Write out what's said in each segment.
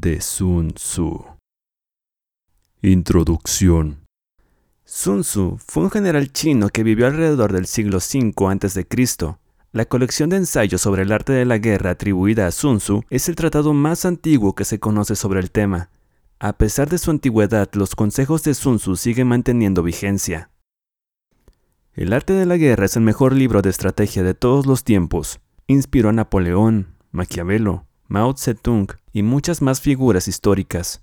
de Sun Tzu. Introducción. Sun Tzu fue un general chino que vivió alrededor del siglo V a.C. La colección de ensayos sobre el arte de la guerra atribuida a Sun Tzu es el tratado más antiguo que se conoce sobre el tema. A pesar de su antigüedad, los consejos de Sun Tzu siguen manteniendo vigencia. El arte de la guerra es el mejor libro de estrategia de todos los tiempos. Inspiró a Napoleón, Maquiavelo, Mao Zedong y muchas más figuras históricas.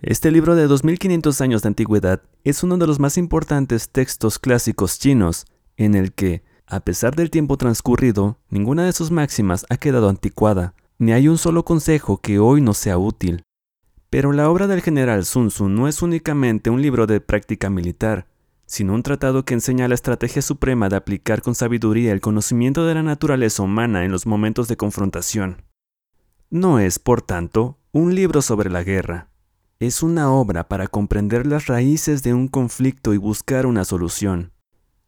Este libro de 2500 años de antigüedad es uno de los más importantes textos clásicos chinos en el que, a pesar del tiempo transcurrido, ninguna de sus máximas ha quedado anticuada, ni hay un solo consejo que hoy no sea útil. Pero la obra del general Sun Tzu no es únicamente un libro de práctica militar, sino un tratado que enseña la estrategia suprema de aplicar con sabiduría el conocimiento de la naturaleza humana en los momentos de confrontación. No es, por tanto, un libro sobre la guerra, es una obra para comprender las raíces de un conflicto y buscar una solución.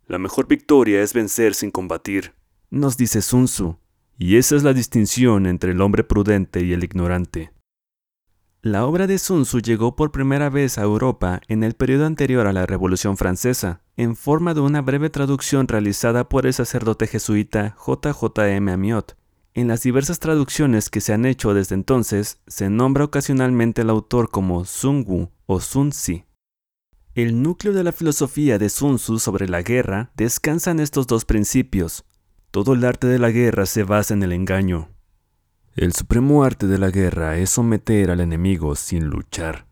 La mejor victoria es vencer sin combatir, nos dice Sun Tzu, y esa es la distinción entre el hombre prudente y el ignorante. La obra de Sun Tzu llegó por primera vez a Europa en el periodo anterior a la Revolución Francesa, en forma de una breve traducción realizada por el sacerdote jesuita J.J.M. Amiot, en las diversas traducciones que se han hecho desde entonces, se nombra ocasionalmente al autor como Sun Wu o Sun. El núcleo de la filosofía de Sun Tzu sobre la guerra descansa en estos dos principios. Todo el arte de la guerra se basa en el engaño. El supremo arte de la guerra es someter al enemigo sin luchar.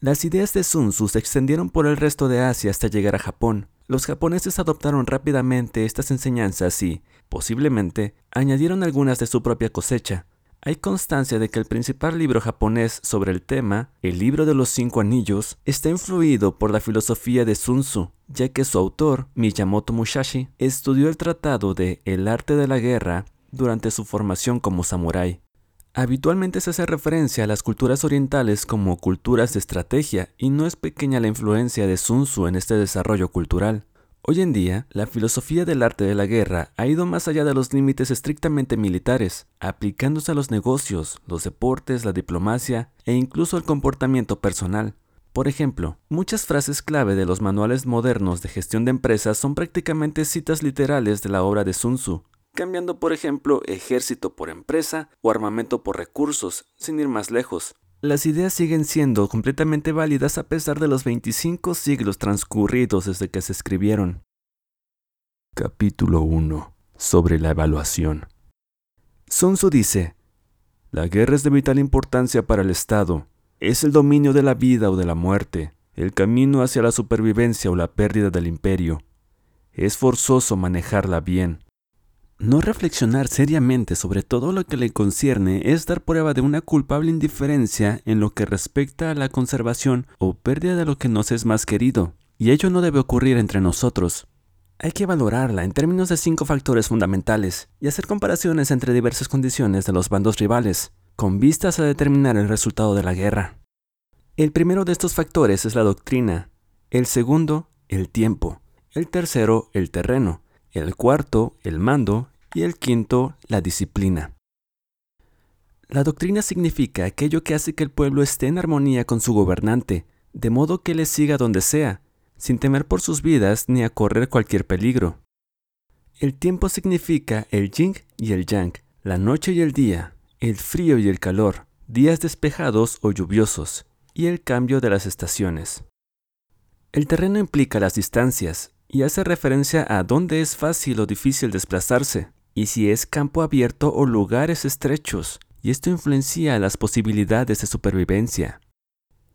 Las ideas de Sun Tzu se extendieron por el resto de Asia hasta llegar a Japón. Los japoneses adoptaron rápidamente estas enseñanzas y, posiblemente, añadieron algunas de su propia cosecha. Hay constancia de que el principal libro japonés sobre el tema, el libro de los cinco anillos, está influido por la filosofía de Sun Tzu, ya que su autor, Miyamoto Musashi, estudió el tratado de El arte de la guerra durante su formación como samurái. Habitualmente se hace referencia a las culturas orientales como culturas de estrategia y no es pequeña la influencia de Sun Tzu en este desarrollo cultural. Hoy en día, la filosofía del arte de la guerra ha ido más allá de los límites estrictamente militares, aplicándose a los negocios, los deportes, la diplomacia e incluso el comportamiento personal. Por ejemplo, muchas frases clave de los manuales modernos de gestión de empresas son prácticamente citas literales de la obra de Sun Tzu, cambiando por ejemplo ejército por empresa o armamento por recursos, sin ir más lejos. Las ideas siguen siendo completamente válidas a pesar de los 25 siglos transcurridos desde que se escribieron. Capítulo 1. Sobre la evaluación. Sun Tzu dice, La guerra es de vital importancia para el Estado. Es el dominio de la vida o de la muerte, el camino hacia la supervivencia o la pérdida del imperio. Es forzoso manejarla bien. No reflexionar seriamente sobre todo lo que le concierne es dar prueba de una culpable indiferencia en lo que respecta a la conservación o pérdida de lo que nos es más querido, y ello no debe ocurrir entre nosotros. Hay que valorarla en términos de cinco factores fundamentales y hacer comparaciones entre diversas condiciones de los bandos rivales, con vistas a determinar el resultado de la guerra. El primero de estos factores es la doctrina, el segundo, el tiempo, el tercero, el terreno, el cuarto, el mando y el quinto, la disciplina. La doctrina significa aquello que hace que el pueblo esté en armonía con su gobernante, de modo que le siga donde sea, sin temer por sus vidas ni a correr cualquier peligro. El tiempo significa el yin y el yang, la noche y el día, el frío y el calor, días despejados o lluviosos, y el cambio de las estaciones. El terreno implica las distancias y hace referencia a dónde es fácil o difícil desplazarse, y si es campo abierto o lugares estrechos, y esto influencia las posibilidades de supervivencia.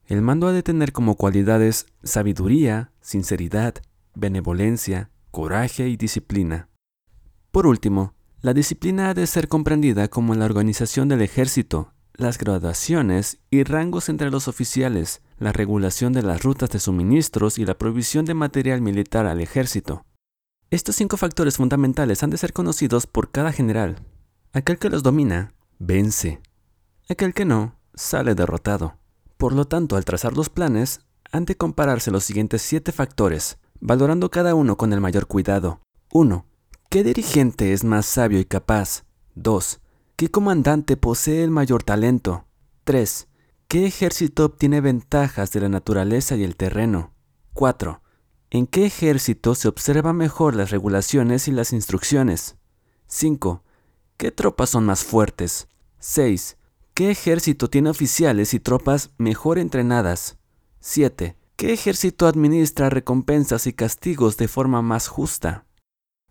El mando ha de tener como cualidades sabiduría, sinceridad, benevolencia, coraje y disciplina. Por último, la disciplina ha de ser comprendida como la organización del ejército, las graduaciones y rangos entre los oficiales, la regulación de las rutas de suministros y la provisión de material militar al ejército. Estos cinco factores fundamentales han de ser conocidos por cada general. Aquel que los domina, vence. Aquel que no, sale derrotado. Por lo tanto, al trazar los planes, han de compararse los siguientes siete factores, valorando cada uno con el mayor cuidado. 1. ¿Qué dirigente es más sabio y capaz? 2. ¿Qué comandante posee el mayor talento? 3. ¿Qué ejército obtiene ventajas de la naturaleza y el terreno? 4. ¿En qué ejército se observan mejor las regulaciones y las instrucciones? 5. ¿Qué tropas son más fuertes? 6. ¿Qué ejército tiene oficiales y tropas mejor entrenadas? 7. ¿Qué ejército administra recompensas y castigos de forma más justa?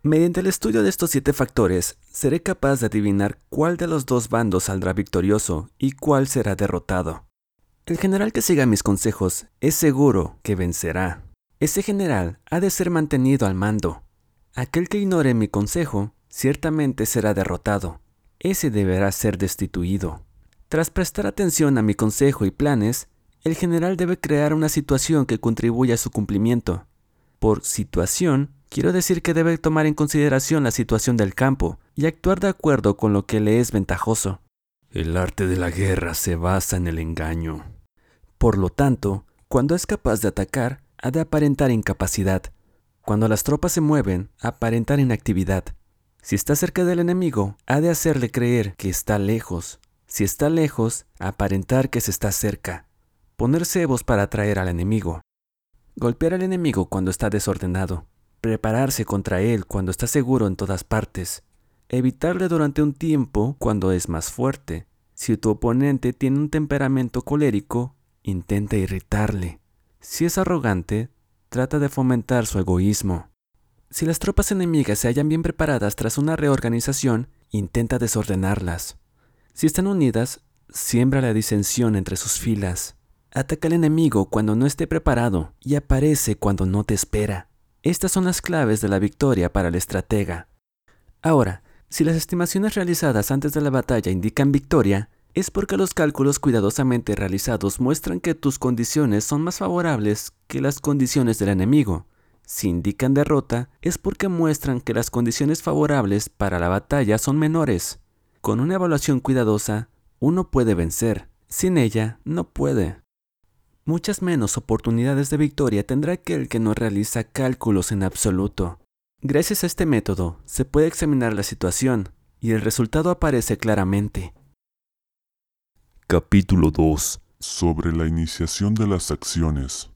Mediante el estudio de estos siete factores, seré capaz de adivinar cuál de los dos bandos saldrá victorioso y cuál será derrotado. El general que siga mis consejos es seguro que vencerá. Ese general ha de ser mantenido al mando. Aquel que ignore mi consejo ciertamente será derrotado. Ese deberá ser destituido. Tras prestar atención a mi consejo y planes, el general debe crear una situación que contribuya a su cumplimiento. Por situación, quiero decir que debe tomar en consideración la situación del campo y actuar de acuerdo con lo que le es ventajoso. El arte de la guerra se basa en el engaño. Por lo tanto, cuando es capaz de atacar, ha de aparentar incapacidad. Cuando las tropas se mueven, aparentar inactividad. Si está cerca del enemigo, ha de hacerle creer que está lejos. Si está lejos, aparentar que se está cerca. Poner cebos para atraer al enemigo. Golpear al enemigo cuando está desordenado. Prepararse contra él cuando está seguro en todas partes. Evitarle durante un tiempo cuando es más fuerte. Si tu oponente tiene un temperamento colérico, intenta irritarle. Si es arrogante, trata de fomentar su egoísmo. Si las tropas enemigas se hallan bien preparadas tras una reorganización, intenta desordenarlas. Si están unidas, siembra la disensión entre sus filas. Ataca al enemigo cuando no esté preparado y aparece cuando no te espera. Estas son las claves de la victoria para el estratega. Ahora, si las estimaciones realizadas antes de la batalla indican victoria, es porque los cálculos cuidadosamente realizados muestran que tus condiciones son más favorables que las condiciones del enemigo. Si indican derrota, es porque muestran que las condiciones favorables para la batalla son menores. Con una evaluación cuidadosa, uno puede vencer. Sin ella, no puede. Muchas menos oportunidades de victoria tendrá aquel que no realiza cálculos en absoluto. Gracias a este método, se puede examinar la situación y el resultado aparece claramente. Capítulo 2 Sobre la iniciación de las acciones.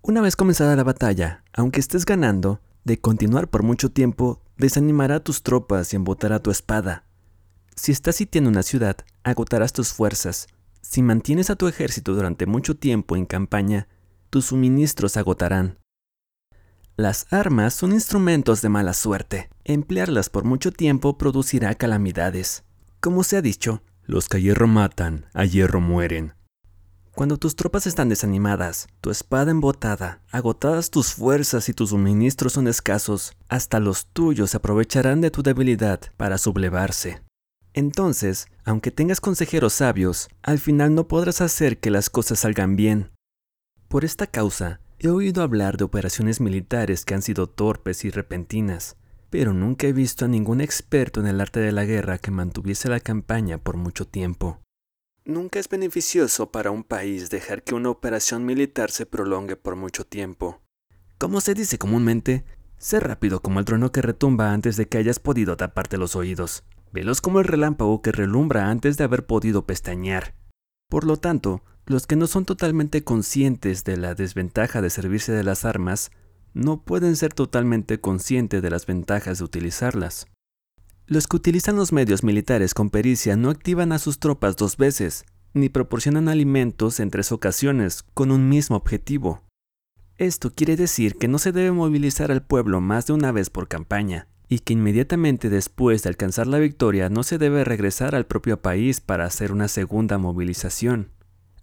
Una vez comenzada la batalla, aunque estés ganando, de continuar por mucho tiempo, desanimará a tus tropas y embotará tu espada. Si estás sitiando una ciudad, agotarás tus fuerzas. Si mantienes a tu ejército durante mucho tiempo en campaña, tus suministros agotarán. Las armas son instrumentos de mala suerte. Emplearlas por mucho tiempo producirá calamidades. Como se ha dicho, los que a hierro matan, a hierro mueren. Cuando tus tropas están desanimadas, tu espada embotada, agotadas tus fuerzas y tus suministros son escasos, hasta los tuyos aprovecharán de tu debilidad para sublevarse. Entonces, aunque tengas consejeros sabios, al final no podrás hacer que las cosas salgan bien. Por esta causa, he oído hablar de operaciones militares que han sido torpes y repentinas, pero nunca he visto a ningún experto en el arte de la guerra que mantuviese la campaña por mucho tiempo. Nunca es beneficioso para un país dejar que una operación militar se prolongue por mucho tiempo. Como se dice comúnmente, sé rápido como el trueno que retumba antes de que hayas podido taparte los oídos. Veloz como el relámpago que relumbra antes de haber podido pestañear. Por lo tanto, los que no son totalmente conscientes de la desventaja de servirse de las armas no pueden ser totalmente conscientes de las ventajas de utilizarlas. Los que utilizan los medios militares con pericia no activan a sus tropas dos veces, ni proporcionan alimentos en tres ocasiones con un mismo objetivo. Esto quiere decir que no se debe movilizar al pueblo más de una vez por campaña, y que inmediatamente después de alcanzar la victoria no se debe regresar al propio país para hacer una segunda movilización.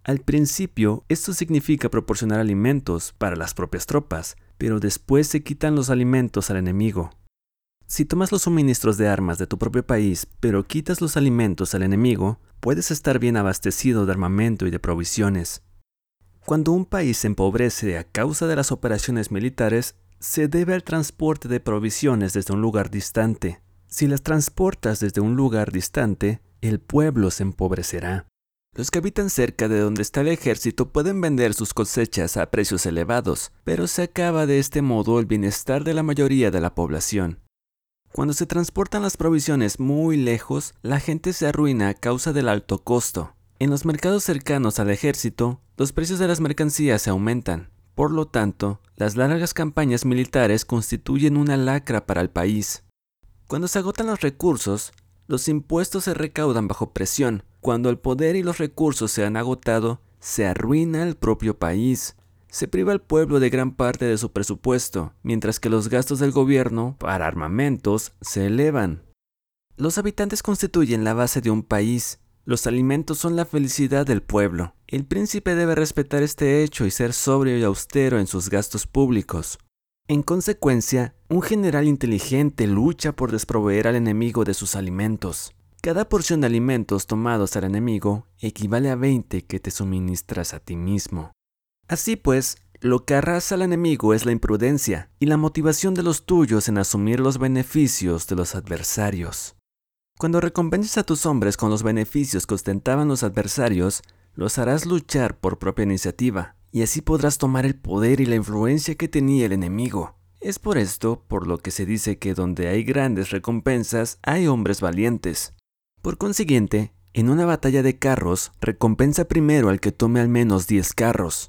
Al principio, esto significa proporcionar alimentos para las propias tropas, pero después se quitan los alimentos al enemigo. Si tomas los suministros de armas de tu propio país, pero quitas los alimentos al enemigo, puedes estar bien abastecido de armamento y de provisiones. Cuando un país se empobrece a causa de las operaciones militares, se debe al transporte de provisiones desde un lugar distante. Si las transportas desde un lugar distante, el pueblo se empobrecerá. Los que habitan cerca de donde está el ejército pueden vender sus cosechas a precios elevados, pero se acaba de este modo el bienestar de la mayoría de la población. Cuando se transportan las provisiones muy lejos, la gente se arruina a causa del alto costo. En los mercados cercanos al ejército, los precios de las mercancías se aumentan. Por lo tanto, las largas campañas militares constituyen una lacra para el país. Cuando se agotan los recursos, los impuestos se recaudan bajo presión. Cuando el poder y los recursos se han agotado, se arruina el propio país. Se priva al pueblo de gran parte de su presupuesto, mientras que los gastos del gobierno para armamentos se elevan. Los habitantes constituyen la base de un país. Los alimentos son la felicidad del pueblo. El príncipe debe respetar este hecho y ser sobrio y austero en sus gastos públicos. En consecuencia, un general inteligente lucha por desproveer al enemigo de sus alimentos. Cada porción de alimentos tomados al enemigo equivale a 20 que te suministras a ti mismo. Así pues, lo que arrasa al enemigo es la imprudencia y la motivación de los tuyos en asumir los beneficios de los adversarios. Cuando recompenses a tus hombres con los beneficios que ostentaban los adversarios, los harás luchar por propia iniciativa, y así podrás tomar el poder y la influencia que tenía el enemigo. Es por esto por lo que se dice que donde hay grandes recompensas hay hombres valientes. Por consiguiente, en una batalla de carros, recompensa primero al que tome al menos 10 carros.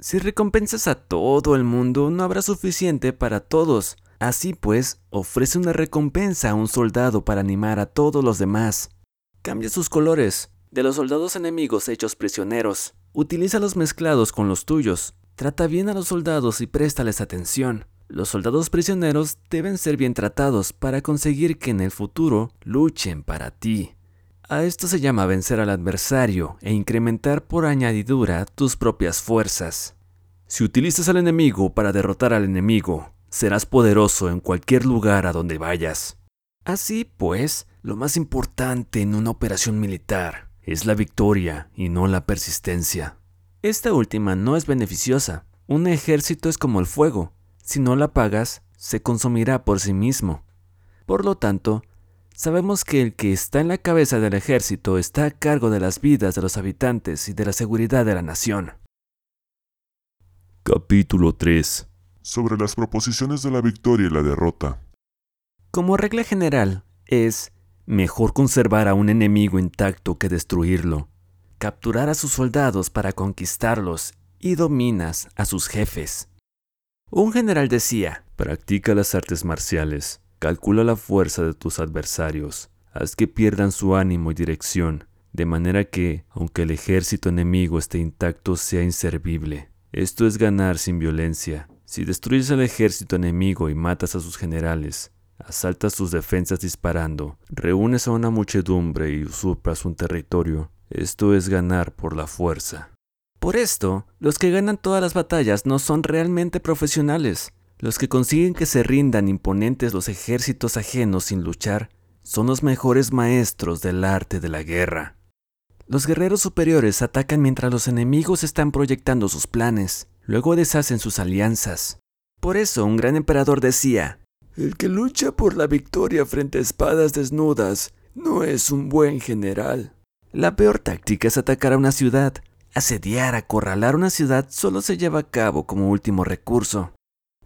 Si recompensas a todo el mundo, no habrá suficiente para todos. Así pues, ofrece una recompensa a un soldado para animar a todos los demás. Cambia sus colores, de los soldados enemigos hechos prisioneros. Utiliza los mezclados con los tuyos. Trata bien a los soldados y préstales atención. Los soldados prisioneros deben ser bien tratados para conseguir que en el futuro luchen para ti. A esto se llama vencer al adversario e incrementar por añadidura tus propias fuerzas. Si utilizas al enemigo para derrotar al enemigo, serás poderoso en cualquier lugar a donde vayas. Así pues, lo más importante en una operación militar es la victoria y no la persistencia. Esta última no es beneficiosa. Un ejército es como el fuego. Si no la apagas, se consumirá por sí mismo. Por lo tanto, sabemos que el que está en la cabeza del ejército está a cargo de las vidas de los habitantes y de la seguridad de la nación. Capítulo 3 Sobre las proposiciones de la victoria y la derrota. Como regla general, es Mejor conservar a un enemigo intacto que destruirlo. Capturar a sus soldados para conquistarlos y dominas a sus jefes. Un general decía, practica las artes marciales, calcula la fuerza de tus adversarios, haz que pierdan su ánimo y dirección, de manera que, aunque el ejército enemigo esté intacto, sea inservible. Esto es ganar sin violencia. Si destruyes al ejército enemigo y matas a sus generales, asaltas sus defensas disparando, reúnes a una muchedumbre y usurpas un territorio. Esto es ganar por la fuerza. Por esto, los que ganan todas las batallas no son realmente profesionales. Los que consiguen que se rindan imponentes los ejércitos ajenos sin luchar son los mejores maestros del arte de la guerra. Los guerreros superiores atacan mientras los enemigos están proyectando sus planes, luego deshacen sus alianzas. Por eso un gran emperador decía, el que lucha por la victoria frente a espadas desnudas no es un buen general. La peor táctica es atacar a una ciudad. Asediar, acorralar una ciudad solo se lleva a cabo como último recurso.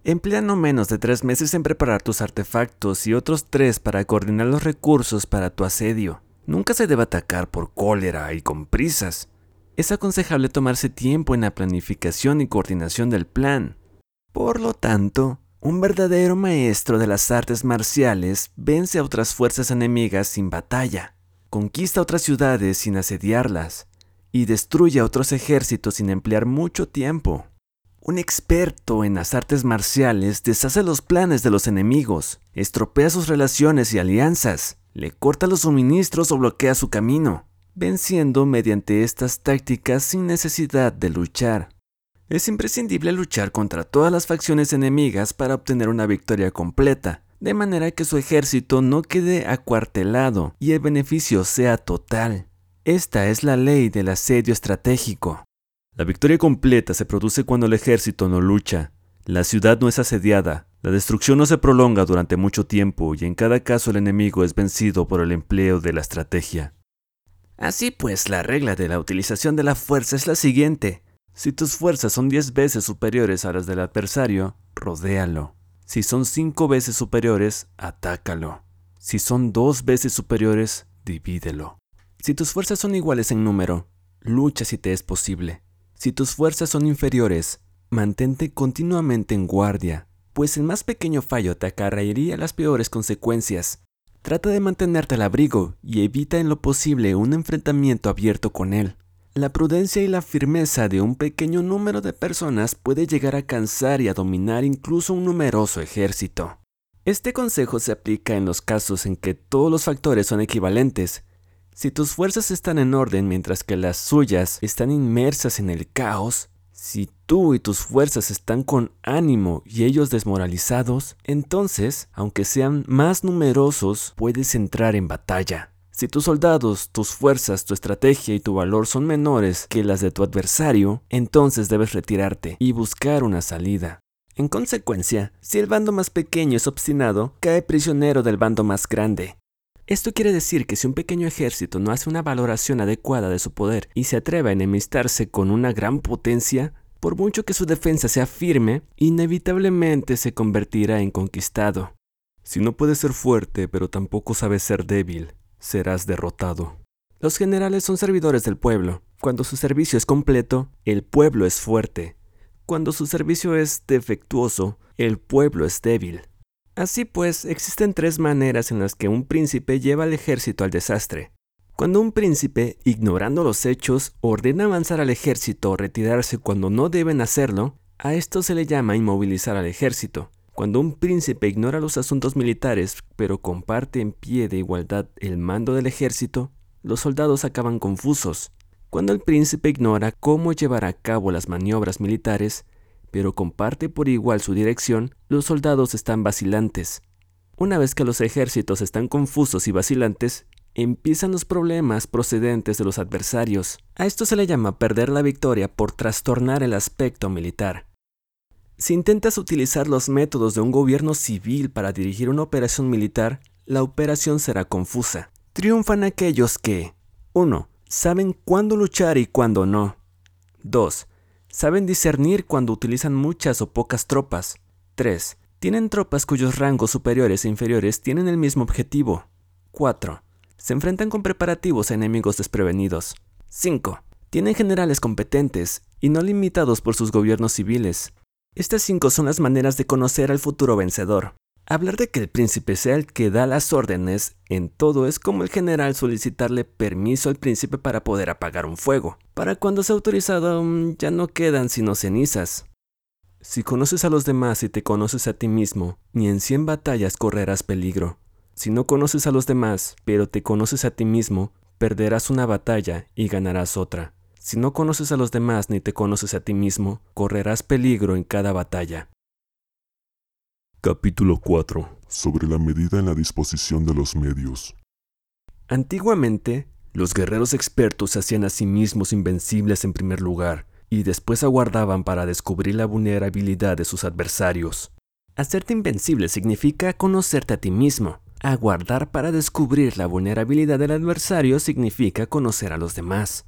Emplea no menos de tres meses en preparar tus artefactos y otros tres para coordinar los recursos para tu asedio. Nunca se debe atacar por cólera y con prisas. Es aconsejable tomarse tiempo en la planificación y coordinación del plan. Por lo tanto, un verdadero maestro de las artes marciales vence a otras fuerzas enemigas sin batalla, conquista otras ciudades sin asediarlas y destruye a otros ejércitos sin emplear mucho tiempo. Un experto en las artes marciales deshace los planes de los enemigos, estropea sus relaciones y alianzas, le corta los suministros o bloquea su camino, venciendo mediante estas tácticas sin necesidad de luchar. Es imprescindible luchar contra todas las facciones enemigas para obtener una victoria completa, de manera que su ejército no quede acuartelado y el beneficio sea total. Esta es la ley del asedio estratégico. La victoria completa se produce cuando el ejército no lucha, la ciudad no es asediada, la destrucción no se prolonga durante mucho tiempo y en cada caso el enemigo es vencido por el empleo de la estrategia. Así pues, la regla de la utilización de la fuerza es la siguiente. Si tus fuerzas son 10 veces superiores a las del adversario, rodéalo. Si son 5 veces superiores, atácalo. Si son 2 veces superiores, divídelo. Si tus fuerzas son iguales en número, lucha si te es posible. Si tus fuerzas son inferiores, mantente continuamente en guardia, pues el más pequeño fallo te acarrearía las peores consecuencias. Trata de mantenerte al abrigo y evita en lo posible un enfrentamiento abierto con él. La prudencia y la firmeza de un pequeño número de personas puede llegar a cansar y a dominar incluso un numeroso ejército. Este consejo se aplica en los casos en que todos los factores son equivalentes. Si tus fuerzas están en orden mientras que las suyas están inmersas en el caos, si tú y tus fuerzas están con ánimo y ellos desmoralizados, entonces, aunque sean más numerosos, puedes entrar en batalla. Si tus soldados, tus fuerzas, tu estrategia y tu valor son menores que las de tu adversario, entonces debes retirarte y buscar una salida. En consecuencia, si el bando más pequeño es obstinado, cae prisionero del bando más grande. Esto quiere decir que si un pequeño ejército no hace una valoración adecuada de su poder y se atreve a enemistarse con una gran potencia, por mucho que su defensa sea firme, inevitablemente se convertirá en conquistado. Si no puedes ser fuerte, pero tampoco sabes ser débil, serás derrotado. Los generales son servidores del pueblo. Cuando su servicio es completo, el pueblo es fuerte. Cuando su servicio es defectuoso, el pueblo es débil. Así pues, existen tres maneras en las que un príncipe lleva al ejército al desastre. Cuando un príncipe, ignorando los hechos, ordena avanzar al ejército o retirarse cuando no deben hacerlo, a esto se le llama inmovilizar al ejército. Cuando un príncipe ignora los asuntos militares, pero comparte en pie de igualdad el mando del ejército, los soldados acaban confusos. Cuando el príncipe ignora cómo llevar a cabo las maniobras militares, pero comparte por igual su dirección, los soldados están vacilantes. Una vez que los ejércitos están confusos y vacilantes, empiezan los problemas procedentes de los adversarios. A esto se le llama perder la victoria por trastornar el aspecto militar. Si intentas utilizar los métodos de un gobierno civil para dirigir una operación militar, la operación será confusa. Triunfan aquellos que 1. Saben cuándo luchar y cuándo no. 2. Saben discernir cuando utilizan muchas o pocas tropas. 3. Tienen tropas cuyos rangos superiores e inferiores tienen el mismo objetivo. 4. Se enfrentan con preparativos a enemigos desprevenidos. 5. Tienen generales competentes y no limitados por sus gobiernos civiles. Estas cinco son las maneras de conocer al futuro vencedor. Hablar de que el príncipe sea el que da las órdenes en todo es como el general solicitarle permiso al príncipe para poder apagar un fuego. Para cuando sea autorizado ya no quedan sino cenizas. Si conoces a los demás y te conoces a ti mismo, ni en cien batallas correrás peligro. Si no conoces a los demás, pero te conoces a ti mismo, perderás una batalla y ganarás otra. Si no conoces a los demás ni te conoces a ti mismo, correrás peligro en cada batalla. Capítulo 4. Sobre la medida en la disposición de los medios. Antiguamente, los guerreros expertos se hacían a sí mismos invencibles en primer lugar, y después aguardaban para descubrir la vulnerabilidad de sus adversarios. Hacerte invencible significa conocerte a ti mismo. Aguardar para descubrir la vulnerabilidad del adversario significa conocer a los demás.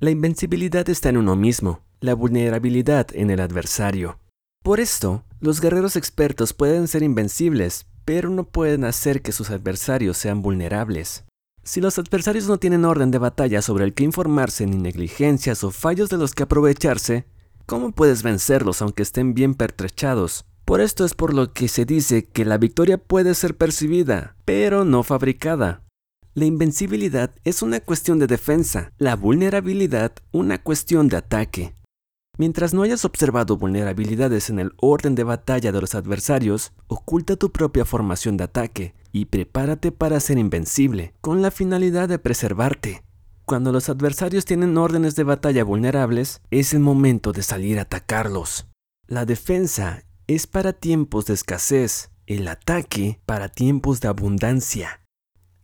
La invencibilidad está en uno mismo, la vulnerabilidad en el adversario. Por esto, los guerreros expertos pueden ser invencibles, pero no pueden hacer que sus adversarios sean vulnerables. Si los adversarios no tienen orden de batalla sobre el que informarse ni negligencias o fallos de los que aprovecharse, ¿cómo puedes vencerlos aunque estén bien pertrechados? Por esto es por lo que se dice que la victoria puede ser percibida, pero no fabricada. La invencibilidad es una cuestión de defensa, la vulnerabilidad una cuestión de ataque. Mientras no hayas observado vulnerabilidades en el orden de batalla de los adversarios, oculta tu propia formación de ataque y prepárate para ser invencible, con la finalidad de preservarte. Cuando los adversarios tienen órdenes de batalla vulnerables, es el momento de salir a atacarlos. La defensa es para tiempos de escasez, el ataque para tiempos de abundancia.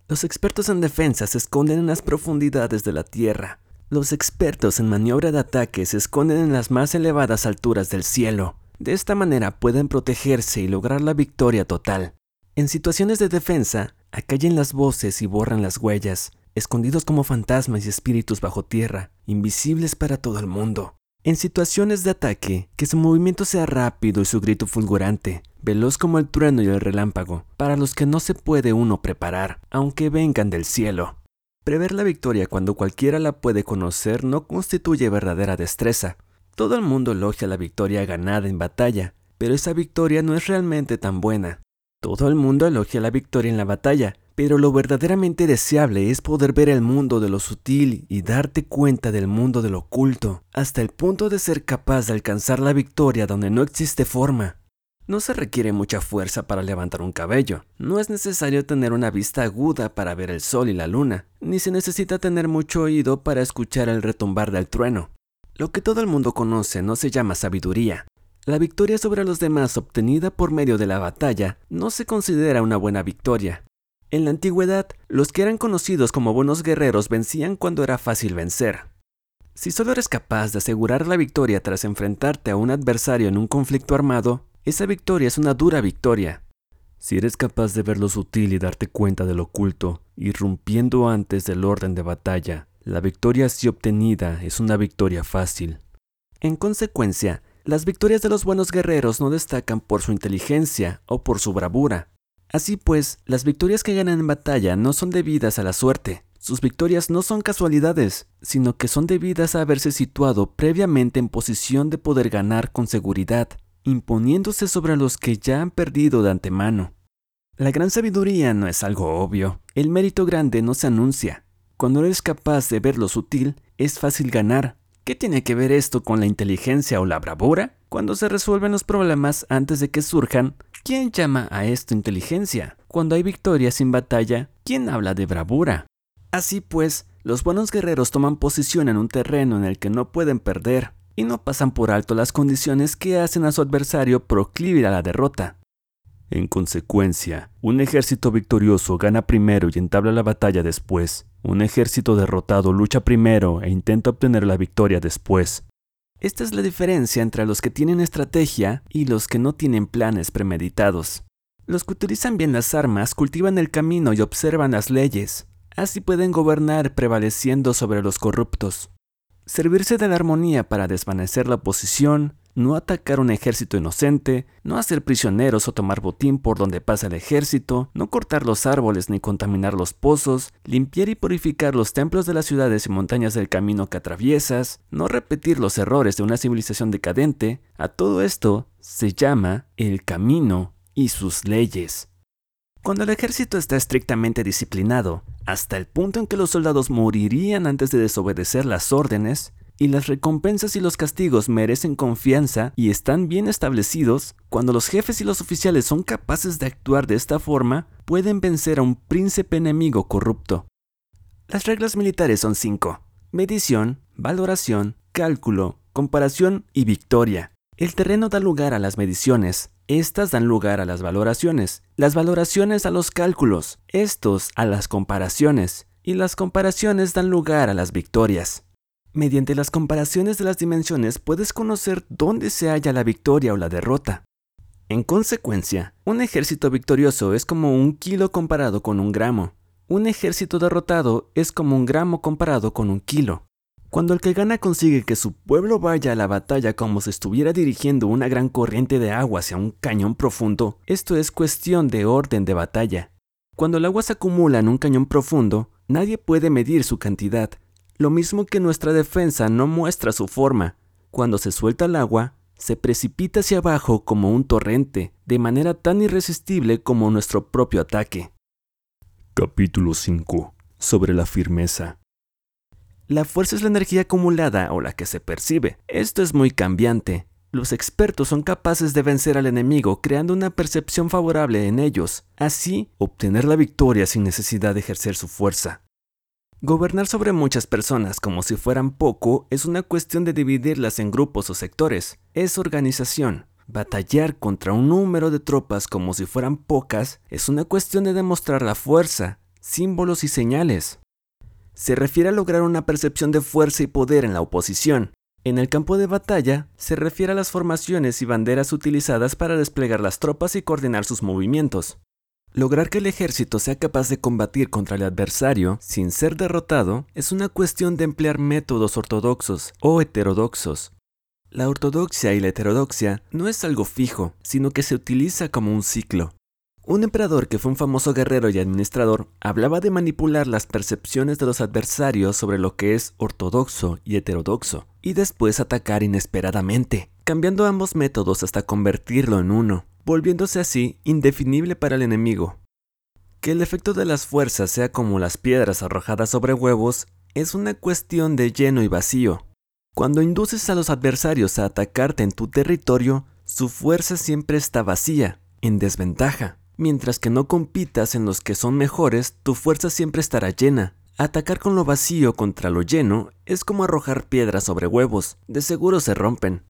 Los expertos en defensa se esconden en las profundidades de la tierra, los expertos en maniobra de ataque se esconden en las más elevadas alturas del cielo. De esta manera pueden protegerse y lograr la victoria total. En situaciones de defensa, acallen las voces y borran las huellas, escondidos como fantasmas y espíritus bajo tierra, invisibles para todo el mundo. En situaciones de ataque, que su movimiento sea rápido y su grito fulgurante, veloz como el trueno y el relámpago, para los que no se puede uno preparar, aunque vengan del cielo. Prever la victoria cuando cualquiera la puede conocer no constituye verdadera destreza. Todo el mundo elogia la victoria ganada en batalla, pero esa victoria no es realmente tan buena. Todo el mundo elogia la victoria en la batalla, pero lo verdaderamente deseable es poder ver el mundo de lo sutil y darte cuenta del mundo de lo oculto, hasta el punto de ser capaz de alcanzar la victoria donde no existe forma. No se requiere mucha fuerza para levantar un cabello, no es necesario tener una vista aguda para ver el sol y la luna, ni se necesita tener mucho oído para escuchar el retumbar del trueno. Lo que todo el mundo conoce no se llama sabiduría. La victoria sobre los demás obtenida por medio de la batalla no se considera una buena victoria, en la antigüedad, los que eran conocidos como buenos guerreros vencían cuando era fácil vencer. Si solo eres capaz de asegurar la victoria tras enfrentarte a un adversario en un conflicto armado, esa victoria es una dura victoria. Si eres capaz de ver lo sutil y darte cuenta de lo oculto, irrumpiendo antes del orden de batalla, la victoria así obtenida es una victoria fácil. En consecuencia, las victorias de los buenos guerreros no destacan por su inteligencia o por su bravura, Así pues, las victorias que ganan en batalla no son debidas a la suerte. Sus victorias no son casualidades, sino que son debidas a haberse situado previamente en posición de poder ganar con seguridad, imponiéndose sobre los que ya han perdido de antemano. La gran sabiduría no es algo obvio. El mérito grande no se anuncia. Cuando eres capaz de ver lo sutil, es fácil ganar. ¿Qué tiene que ver esto con la inteligencia o la bravura? Cuando se resuelven los problemas antes de que surjan, ¿Quién llama a esto inteligencia? Cuando hay victoria sin batalla, ¿quién habla de bravura? Así pues, los buenos guerreros toman posición en un terreno en el que no pueden perder, y no pasan por alto las condiciones que hacen a su adversario proclive a la derrota. En consecuencia, un ejército victorioso gana primero y entabla la batalla después. Un ejército derrotado lucha primero e intenta obtener la victoria después. Esta es la diferencia entre los que tienen estrategia y los que no tienen planes premeditados. Los que utilizan bien las armas cultivan el camino y observan las leyes. Así pueden gobernar prevaleciendo sobre los corruptos. Servirse de la armonía para desvanecer la oposición, no atacar un ejército inocente, no hacer prisioneros o tomar botín por donde pasa el ejército, no cortar los árboles ni contaminar los pozos, limpiar y purificar los templos de las ciudades y montañas del camino que atraviesas, no repetir los errores de una civilización decadente, a todo esto se llama el camino y sus leyes. Cuando el ejército está estrictamente disciplinado, hasta el punto en que los soldados morirían antes de desobedecer las órdenes, y las recompensas y los castigos merecen confianza y están bien establecidos, cuando los jefes y los oficiales son capaces de actuar de esta forma, pueden vencer a un príncipe enemigo corrupto. Las reglas militares son cinco. Medición, valoración, cálculo, comparación y victoria. El terreno da lugar a las mediciones, estas dan lugar a las valoraciones, las valoraciones a los cálculos, estos a las comparaciones, y las comparaciones dan lugar a las victorias. Mediante las comparaciones de las dimensiones puedes conocer dónde se halla la victoria o la derrota. En consecuencia, un ejército victorioso es como un kilo comparado con un gramo. Un ejército derrotado es como un gramo comparado con un kilo. Cuando el que gana consigue que su pueblo vaya a la batalla como si estuviera dirigiendo una gran corriente de agua hacia un cañón profundo, esto es cuestión de orden de batalla. Cuando el agua se acumula en un cañón profundo, nadie puede medir su cantidad, lo mismo que nuestra defensa no muestra su forma. Cuando se suelta el agua, se precipita hacia abajo como un torrente, de manera tan irresistible como nuestro propio ataque. Capítulo 5. Sobre la firmeza. La fuerza es la energía acumulada o la que se percibe. Esto es muy cambiante. Los expertos son capaces de vencer al enemigo creando una percepción favorable en ellos, así obtener la victoria sin necesidad de ejercer su fuerza. Gobernar sobre muchas personas como si fueran poco es una cuestión de dividirlas en grupos o sectores. Es organización. Batallar contra un número de tropas como si fueran pocas es una cuestión de demostrar la fuerza, símbolos y señales. Se refiere a lograr una percepción de fuerza y poder en la oposición. En el campo de batalla, se refiere a las formaciones y banderas utilizadas para desplegar las tropas y coordinar sus movimientos. Lograr que el ejército sea capaz de combatir contra el adversario sin ser derrotado es una cuestión de emplear métodos ortodoxos o heterodoxos. La ortodoxia y la heterodoxia no es algo fijo, sino que se utiliza como un ciclo. Un emperador que fue un famoso guerrero y administrador hablaba de manipular las percepciones de los adversarios sobre lo que es ortodoxo y heterodoxo, y después atacar inesperadamente, cambiando ambos métodos hasta convertirlo en uno, volviéndose así indefinible para el enemigo. Que el efecto de las fuerzas sea como las piedras arrojadas sobre huevos es una cuestión de lleno y vacío. Cuando induces a los adversarios a atacarte en tu territorio, su fuerza siempre está vacía, en desventaja. Mientras que no compitas en los que son mejores, tu fuerza siempre estará llena. Atacar con lo vacío contra lo lleno es como arrojar piedras sobre huevos, de seguro se rompen.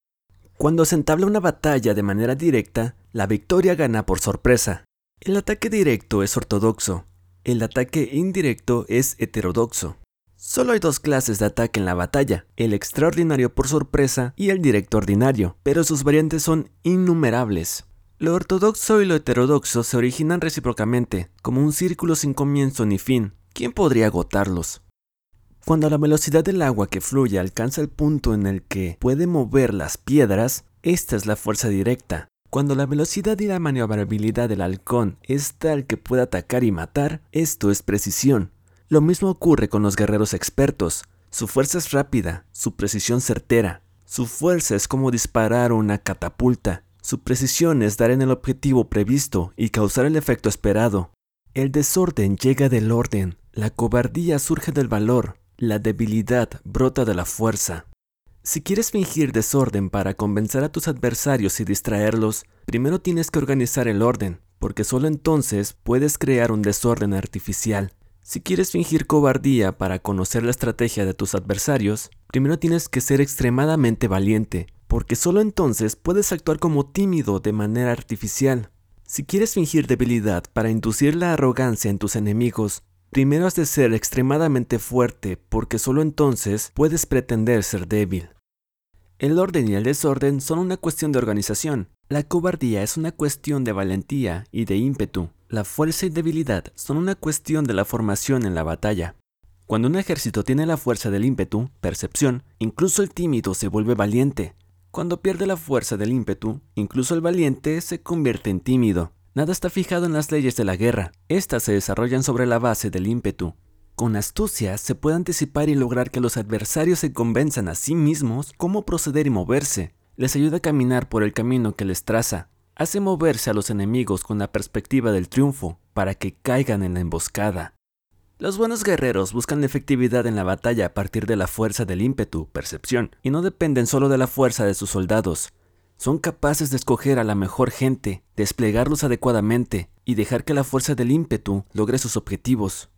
Cuando se entabla una batalla de manera directa, la victoria gana por sorpresa. El ataque directo es ortodoxo, el ataque indirecto es heterodoxo. Solo hay dos clases de ataque en la batalla, el extraordinario por sorpresa y el directo ordinario, pero sus variantes son innumerables. Lo ortodoxo y lo heterodoxo se originan recíprocamente, como un círculo sin comienzo ni fin. ¿Quién podría agotarlos? Cuando la velocidad del agua que fluye alcanza el punto en el que puede mover las piedras, esta es la fuerza directa. Cuando la velocidad y la maniobrabilidad del halcón es tal que puede atacar y matar, esto es precisión. Lo mismo ocurre con los guerreros expertos. Su fuerza es rápida, su precisión certera. Su fuerza es como disparar una catapulta. Su precisión es dar en el objetivo previsto y causar el efecto esperado. El desorden llega del orden, la cobardía surge del valor, la debilidad brota de la fuerza. Si quieres fingir desorden para convencer a tus adversarios y distraerlos, primero tienes que organizar el orden, porque solo entonces puedes crear un desorden artificial. Si quieres fingir cobardía para conocer la estrategia de tus adversarios, primero tienes que ser extremadamente valiente, porque solo entonces puedes actuar como tímido de manera artificial. Si quieres fingir debilidad para inducir la arrogancia en tus enemigos, primero has de ser extremadamente fuerte, porque solo entonces puedes pretender ser débil. El orden y el desorden son una cuestión de organización. La cobardía es una cuestión de valentía y de ímpetu. La fuerza y debilidad son una cuestión de la formación en la batalla. Cuando un ejército tiene la fuerza del ímpetu, percepción, incluso el tímido se vuelve valiente, cuando pierde la fuerza del ímpetu, incluso el valiente se convierte en tímido. Nada está fijado en las leyes de la guerra. Estas se desarrollan sobre la base del ímpetu. Con astucia se puede anticipar y lograr que los adversarios se convenzan a sí mismos cómo proceder y moverse. Les ayuda a caminar por el camino que les traza. Hace moverse a los enemigos con la perspectiva del triunfo, para que caigan en la emboscada. Los buenos guerreros buscan efectividad en la batalla a partir de la fuerza del ímpetu, percepción, y no dependen solo de la fuerza de sus soldados. Son capaces de escoger a la mejor gente, desplegarlos adecuadamente y dejar que la fuerza del ímpetu logre sus objetivos.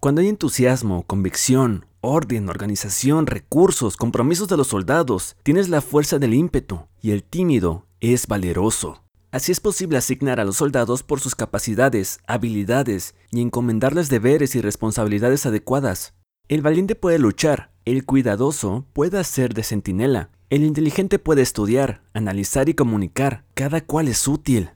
Cuando hay entusiasmo, convicción, orden, organización, recursos, compromisos de los soldados, tienes la fuerza del ímpetu y el tímido es valeroso. Así es posible asignar a los soldados por sus capacidades, habilidades y encomendarles deberes y responsabilidades adecuadas. El valiente puede luchar, el cuidadoso puede hacer de centinela, el inteligente puede estudiar, analizar y comunicar, cada cual es útil.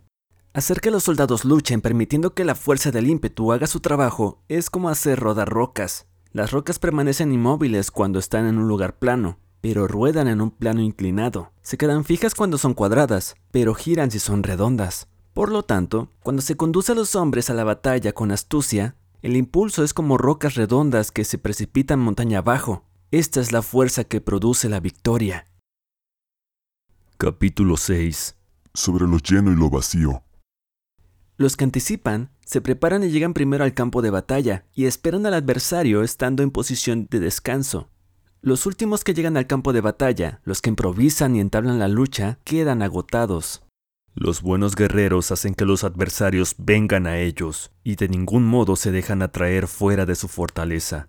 Hacer que los soldados luchen permitiendo que la fuerza del ímpetu haga su trabajo es como hacer rodar rocas. Las rocas permanecen inmóviles cuando están en un lugar plano, pero ruedan en un plano inclinado. Se quedan fijas cuando son cuadradas, pero giran si son redondas. Por lo tanto, cuando se conduce a los hombres a la batalla con astucia, el impulso es como rocas redondas que se precipitan montaña abajo. Esta es la fuerza que produce la victoria. Capítulo 6 Sobre lo lleno y lo vacío. Los que anticipan se preparan y llegan primero al campo de batalla y esperan al adversario estando en posición de descanso. Los últimos que llegan al campo de batalla, los que improvisan y entablan la lucha, quedan agotados. Los buenos guerreros hacen que los adversarios vengan a ellos y de ningún modo se dejan atraer fuera de su fortaleza.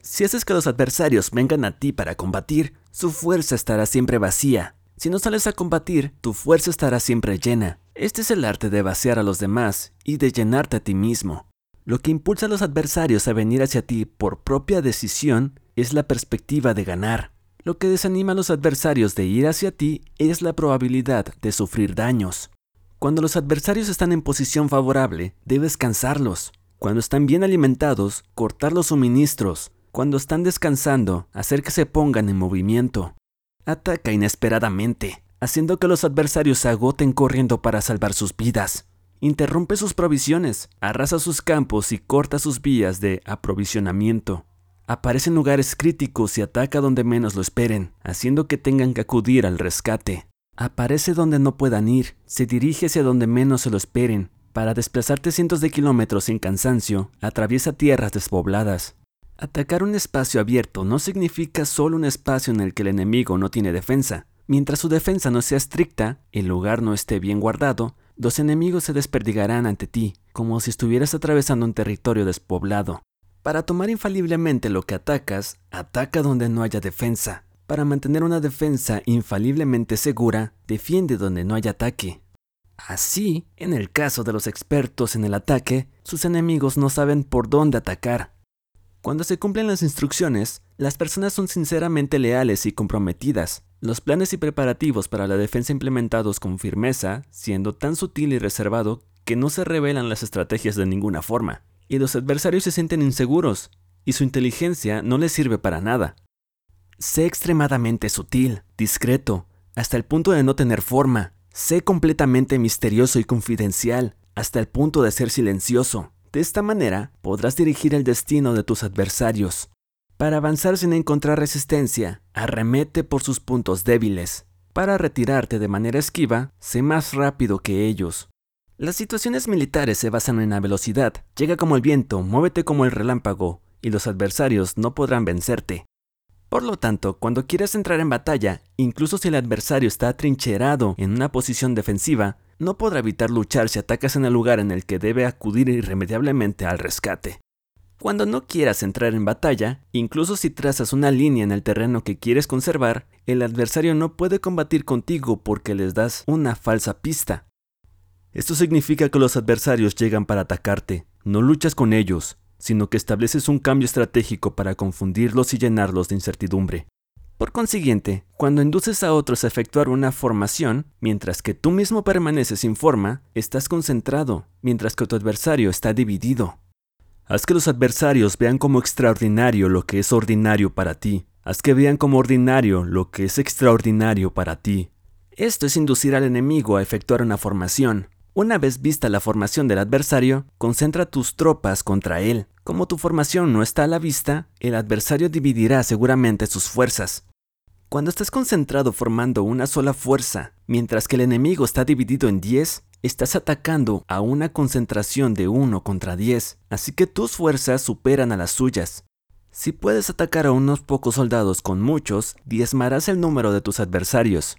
Si haces que los adversarios vengan a ti para combatir, su fuerza estará siempre vacía. Si no sales a combatir, tu fuerza estará siempre llena. Este es el arte de vaciar a los demás y de llenarte a ti mismo. Lo que impulsa a los adversarios a venir hacia ti por propia decisión es la perspectiva de ganar. Lo que desanima a los adversarios de ir hacia ti es la probabilidad de sufrir daños. Cuando los adversarios están en posición favorable, debes cansarlos. Cuando están bien alimentados, cortar los suministros. Cuando están descansando, hacer que se pongan en movimiento. Ataca inesperadamente, haciendo que los adversarios se agoten corriendo para salvar sus vidas. interrumpe sus provisiones, arrasa sus campos y corta sus vías de aprovisionamiento. Aparece en lugares críticos y ataca donde menos lo esperen, haciendo que tengan que acudir al rescate. Aparece donde no puedan ir, se dirige hacia donde menos se lo esperen. Para desplazarte cientos de kilómetros sin cansancio, atraviesa tierras despobladas. Atacar un espacio abierto no significa solo un espacio en el que el enemigo no tiene defensa. Mientras su defensa no sea estricta, el lugar no esté bien guardado, los enemigos se desperdigarán ante ti, como si estuvieras atravesando un territorio despoblado. Para tomar infaliblemente lo que atacas, ataca donde no haya defensa. Para mantener una defensa infaliblemente segura, defiende donde no haya ataque. Así, en el caso de los expertos en el ataque, sus enemigos no saben por dónde atacar. Cuando se cumplen las instrucciones, las personas son sinceramente leales y comprometidas. Los planes y preparativos para la defensa implementados con firmeza, siendo tan sutil y reservado que no se revelan las estrategias de ninguna forma y los adversarios se sienten inseguros, y su inteligencia no les sirve para nada. Sé extremadamente sutil, discreto, hasta el punto de no tener forma. Sé completamente misterioso y confidencial, hasta el punto de ser silencioso. De esta manera podrás dirigir el destino de tus adversarios. Para avanzar sin encontrar resistencia, arremete por sus puntos débiles. Para retirarte de manera esquiva, sé más rápido que ellos. Las situaciones militares se basan en la velocidad. Llega como el viento, muévete como el relámpago, y los adversarios no podrán vencerte. Por lo tanto, cuando quieras entrar en batalla, incluso si el adversario está atrincherado en una posición defensiva, no podrá evitar luchar si atacas en el lugar en el que debe acudir irremediablemente al rescate. Cuando no quieras entrar en batalla, incluso si trazas una línea en el terreno que quieres conservar, el adversario no puede combatir contigo porque les das una falsa pista. Esto significa que los adversarios llegan para atacarte. No luchas con ellos, sino que estableces un cambio estratégico para confundirlos y llenarlos de incertidumbre. Por consiguiente, cuando induces a otros a efectuar una formación, mientras que tú mismo permaneces sin forma, estás concentrado, mientras que tu adversario está dividido. Haz que los adversarios vean como extraordinario lo que es ordinario para ti. Haz que vean como ordinario lo que es extraordinario para ti. Esto es inducir al enemigo a efectuar una formación, una vez vista la formación del adversario, concentra tus tropas contra él. Como tu formación no está a la vista, el adversario dividirá seguramente sus fuerzas. Cuando estás concentrado formando una sola fuerza, mientras que el enemigo está dividido en 10, estás atacando a una concentración de 1 contra 10, así que tus fuerzas superan a las suyas. Si puedes atacar a unos pocos soldados con muchos, diezmarás el número de tus adversarios.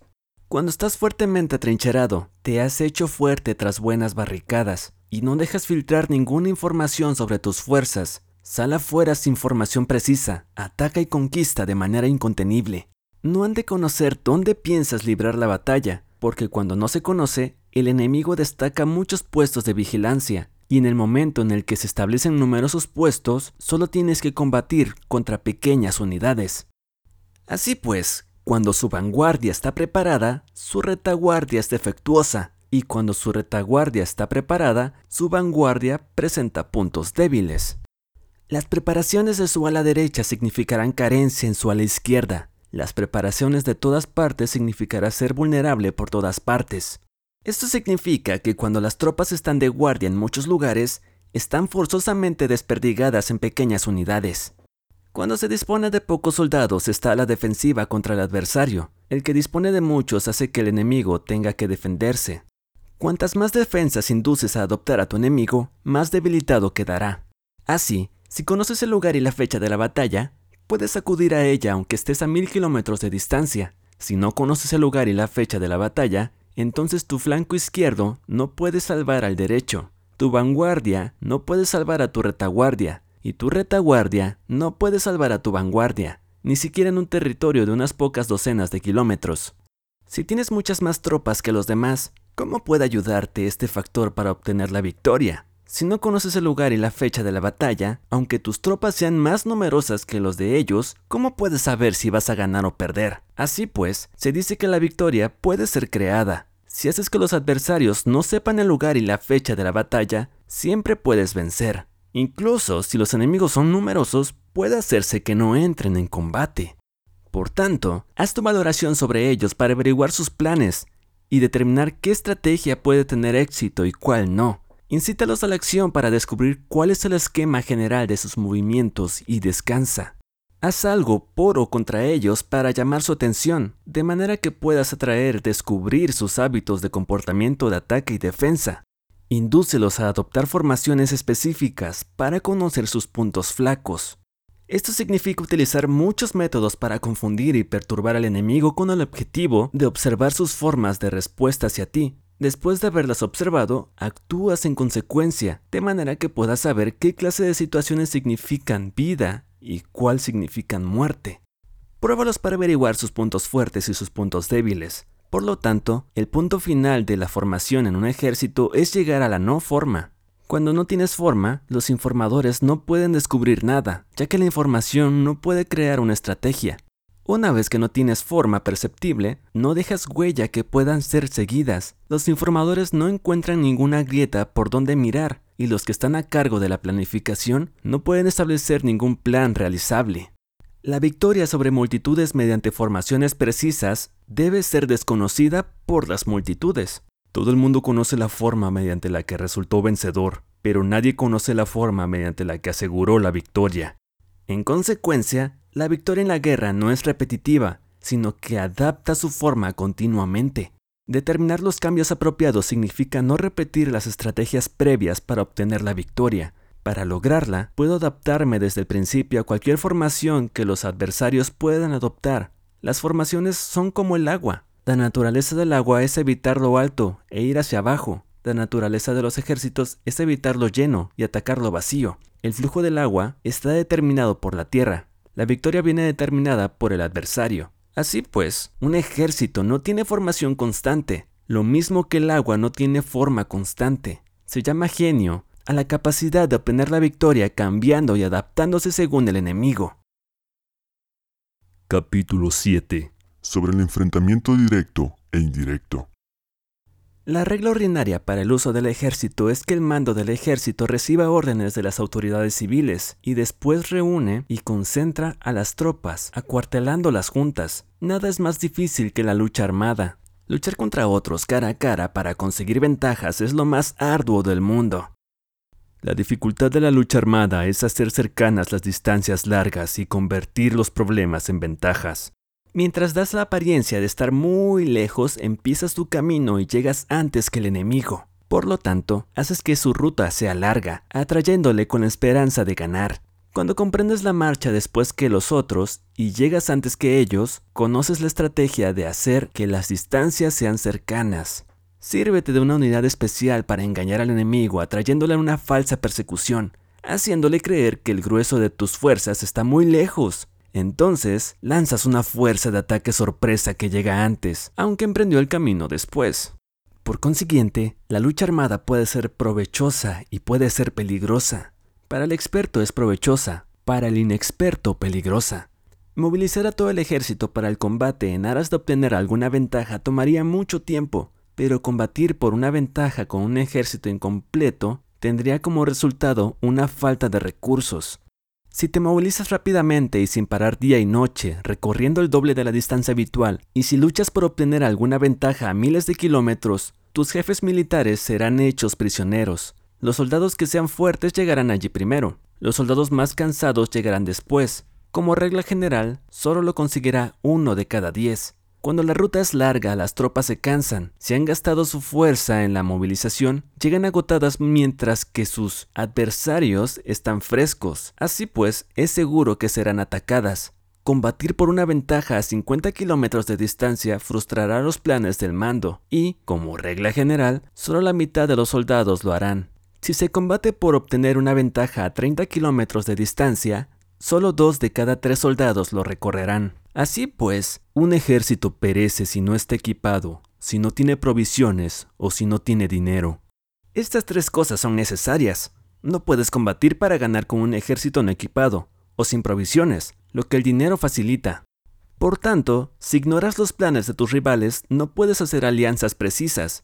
Cuando estás fuertemente atrincherado, te has hecho fuerte tras buenas barricadas y no dejas filtrar ninguna información sobre tus fuerzas. Sal afuera sin información precisa, ataca y conquista de manera incontenible. No han de conocer dónde piensas librar la batalla, porque cuando no se conoce, el enemigo destaca muchos puestos de vigilancia, y en el momento en el que se establecen numerosos puestos, solo tienes que combatir contra pequeñas unidades. Así pues, cuando su vanguardia está preparada, su retaguardia es defectuosa, y cuando su retaguardia está preparada, su vanguardia presenta puntos débiles. Las preparaciones de su ala derecha significarán carencia en su ala izquierda. Las preparaciones de todas partes significará ser vulnerable por todas partes. Esto significa que cuando las tropas están de guardia en muchos lugares, están forzosamente desperdigadas en pequeñas unidades. Cuando se dispone de pocos soldados está a la defensiva contra el adversario. El que dispone de muchos hace que el enemigo tenga que defenderse. Cuantas más defensas induces a adoptar a tu enemigo, más debilitado quedará. Así, si conoces el lugar y la fecha de la batalla, puedes acudir a ella aunque estés a mil kilómetros de distancia. Si no conoces el lugar y la fecha de la batalla, entonces tu flanco izquierdo no puede salvar al derecho. Tu vanguardia no puede salvar a tu retaguardia, y tu retaguardia no puede salvar a tu vanguardia, ni siquiera en un territorio de unas pocas docenas de kilómetros. Si tienes muchas más tropas que los demás, ¿cómo puede ayudarte este factor para obtener la victoria? Si no conoces el lugar y la fecha de la batalla, aunque tus tropas sean más numerosas que los de ellos, ¿cómo puedes saber si vas a ganar o perder? Así pues, se dice que la victoria puede ser creada. Si haces que los adversarios no sepan el lugar y la fecha de la batalla, siempre puedes vencer. Incluso si los enemigos son numerosos, puede hacerse que no entren en combate. Por tanto, haz tu valoración sobre ellos para averiguar sus planes y determinar qué estrategia puede tener éxito y cuál no. Incítalos a la acción para descubrir cuál es el esquema general de sus movimientos y descansa. Haz algo por o contra ellos para llamar su atención, de manera que puedas atraer, descubrir sus hábitos de comportamiento de ataque y defensa. Indúcelos a adoptar formaciones específicas para conocer sus puntos flacos. Esto significa utilizar muchos métodos para confundir y perturbar al enemigo con el objetivo de observar sus formas de respuesta hacia ti. Después de haberlas observado, actúas en consecuencia, de manera que puedas saber qué clase de situaciones significan vida y cuál significan muerte. Pruébalos para averiguar sus puntos fuertes y sus puntos débiles. Por lo tanto, el punto final de la formación en un ejército es llegar a la no forma. Cuando no tienes forma, los informadores no pueden descubrir nada, ya que la información no puede crear una estrategia. Una vez que no tienes forma perceptible, no dejas huella que puedan ser seguidas. Los informadores no encuentran ninguna grieta por donde mirar y los que están a cargo de la planificación no pueden establecer ningún plan realizable. La victoria sobre multitudes mediante formaciones precisas debe ser desconocida por las multitudes. Todo el mundo conoce la forma mediante la que resultó vencedor, pero nadie conoce la forma mediante la que aseguró la victoria. En consecuencia, la victoria en la guerra no es repetitiva, sino que adapta su forma continuamente. Determinar los cambios apropiados significa no repetir las estrategias previas para obtener la victoria. Para lograrla, puedo adaptarme desde el principio a cualquier formación que los adversarios puedan adoptar. Las formaciones son como el agua. La naturaleza del agua es evitar lo alto e ir hacia abajo. La naturaleza de los ejércitos es evitar lo lleno y atacar lo vacío. El flujo del agua está determinado por la tierra. La victoria viene determinada por el adversario. Así pues, un ejército no tiene formación constante, lo mismo que el agua no tiene forma constante. Se llama genio a la capacidad de obtener la victoria cambiando y adaptándose según el enemigo. Capítulo 7 Sobre el enfrentamiento directo e indirecto. La regla ordinaria para el uso del ejército es que el mando del ejército reciba órdenes de las autoridades civiles y después reúne y concentra a las tropas, acuartelándolas juntas. Nada es más difícil que la lucha armada. Luchar contra otros cara a cara para conseguir ventajas es lo más arduo del mundo. La dificultad de la lucha armada es hacer cercanas las distancias largas y convertir los problemas en ventajas. Mientras das la apariencia de estar muy lejos, empiezas tu camino y llegas antes que el enemigo. Por lo tanto, haces que su ruta sea larga, atrayéndole con la esperanza de ganar. Cuando comprendes la marcha después que los otros y llegas antes que ellos, conoces la estrategia de hacer que las distancias sean cercanas. Sírvete de una unidad especial para engañar al enemigo atrayéndole a una falsa persecución, haciéndole creer que el grueso de tus fuerzas está muy lejos. Entonces, lanzas una fuerza de ataque sorpresa que llega antes, aunque emprendió el camino después. Por consiguiente, la lucha armada puede ser provechosa y puede ser peligrosa. Para el experto es provechosa, para el inexperto peligrosa. Movilizar a todo el ejército para el combate en aras de obtener alguna ventaja tomaría mucho tiempo, pero combatir por una ventaja con un ejército incompleto tendría como resultado una falta de recursos. Si te movilizas rápidamente y sin parar día y noche, recorriendo el doble de la distancia habitual, y si luchas por obtener alguna ventaja a miles de kilómetros, tus jefes militares serán hechos prisioneros. Los soldados que sean fuertes llegarán allí primero. Los soldados más cansados llegarán después. Como regla general, solo lo conseguirá uno de cada diez. Cuando la ruta es larga, las tropas se cansan, si han gastado su fuerza en la movilización, llegan agotadas mientras que sus adversarios están frescos. Así pues, es seguro que serán atacadas. Combatir por una ventaja a 50 kilómetros de distancia frustrará los planes del mando y, como regla general, solo la mitad de los soldados lo harán. Si se combate por obtener una ventaja a 30 kilómetros de distancia, solo dos de cada tres soldados lo recorrerán. Así pues, un ejército perece si no está equipado, si no tiene provisiones o si no tiene dinero. Estas tres cosas son necesarias. No puedes combatir para ganar con un ejército no equipado o sin provisiones, lo que el dinero facilita. Por tanto, si ignoras los planes de tus rivales, no puedes hacer alianzas precisas.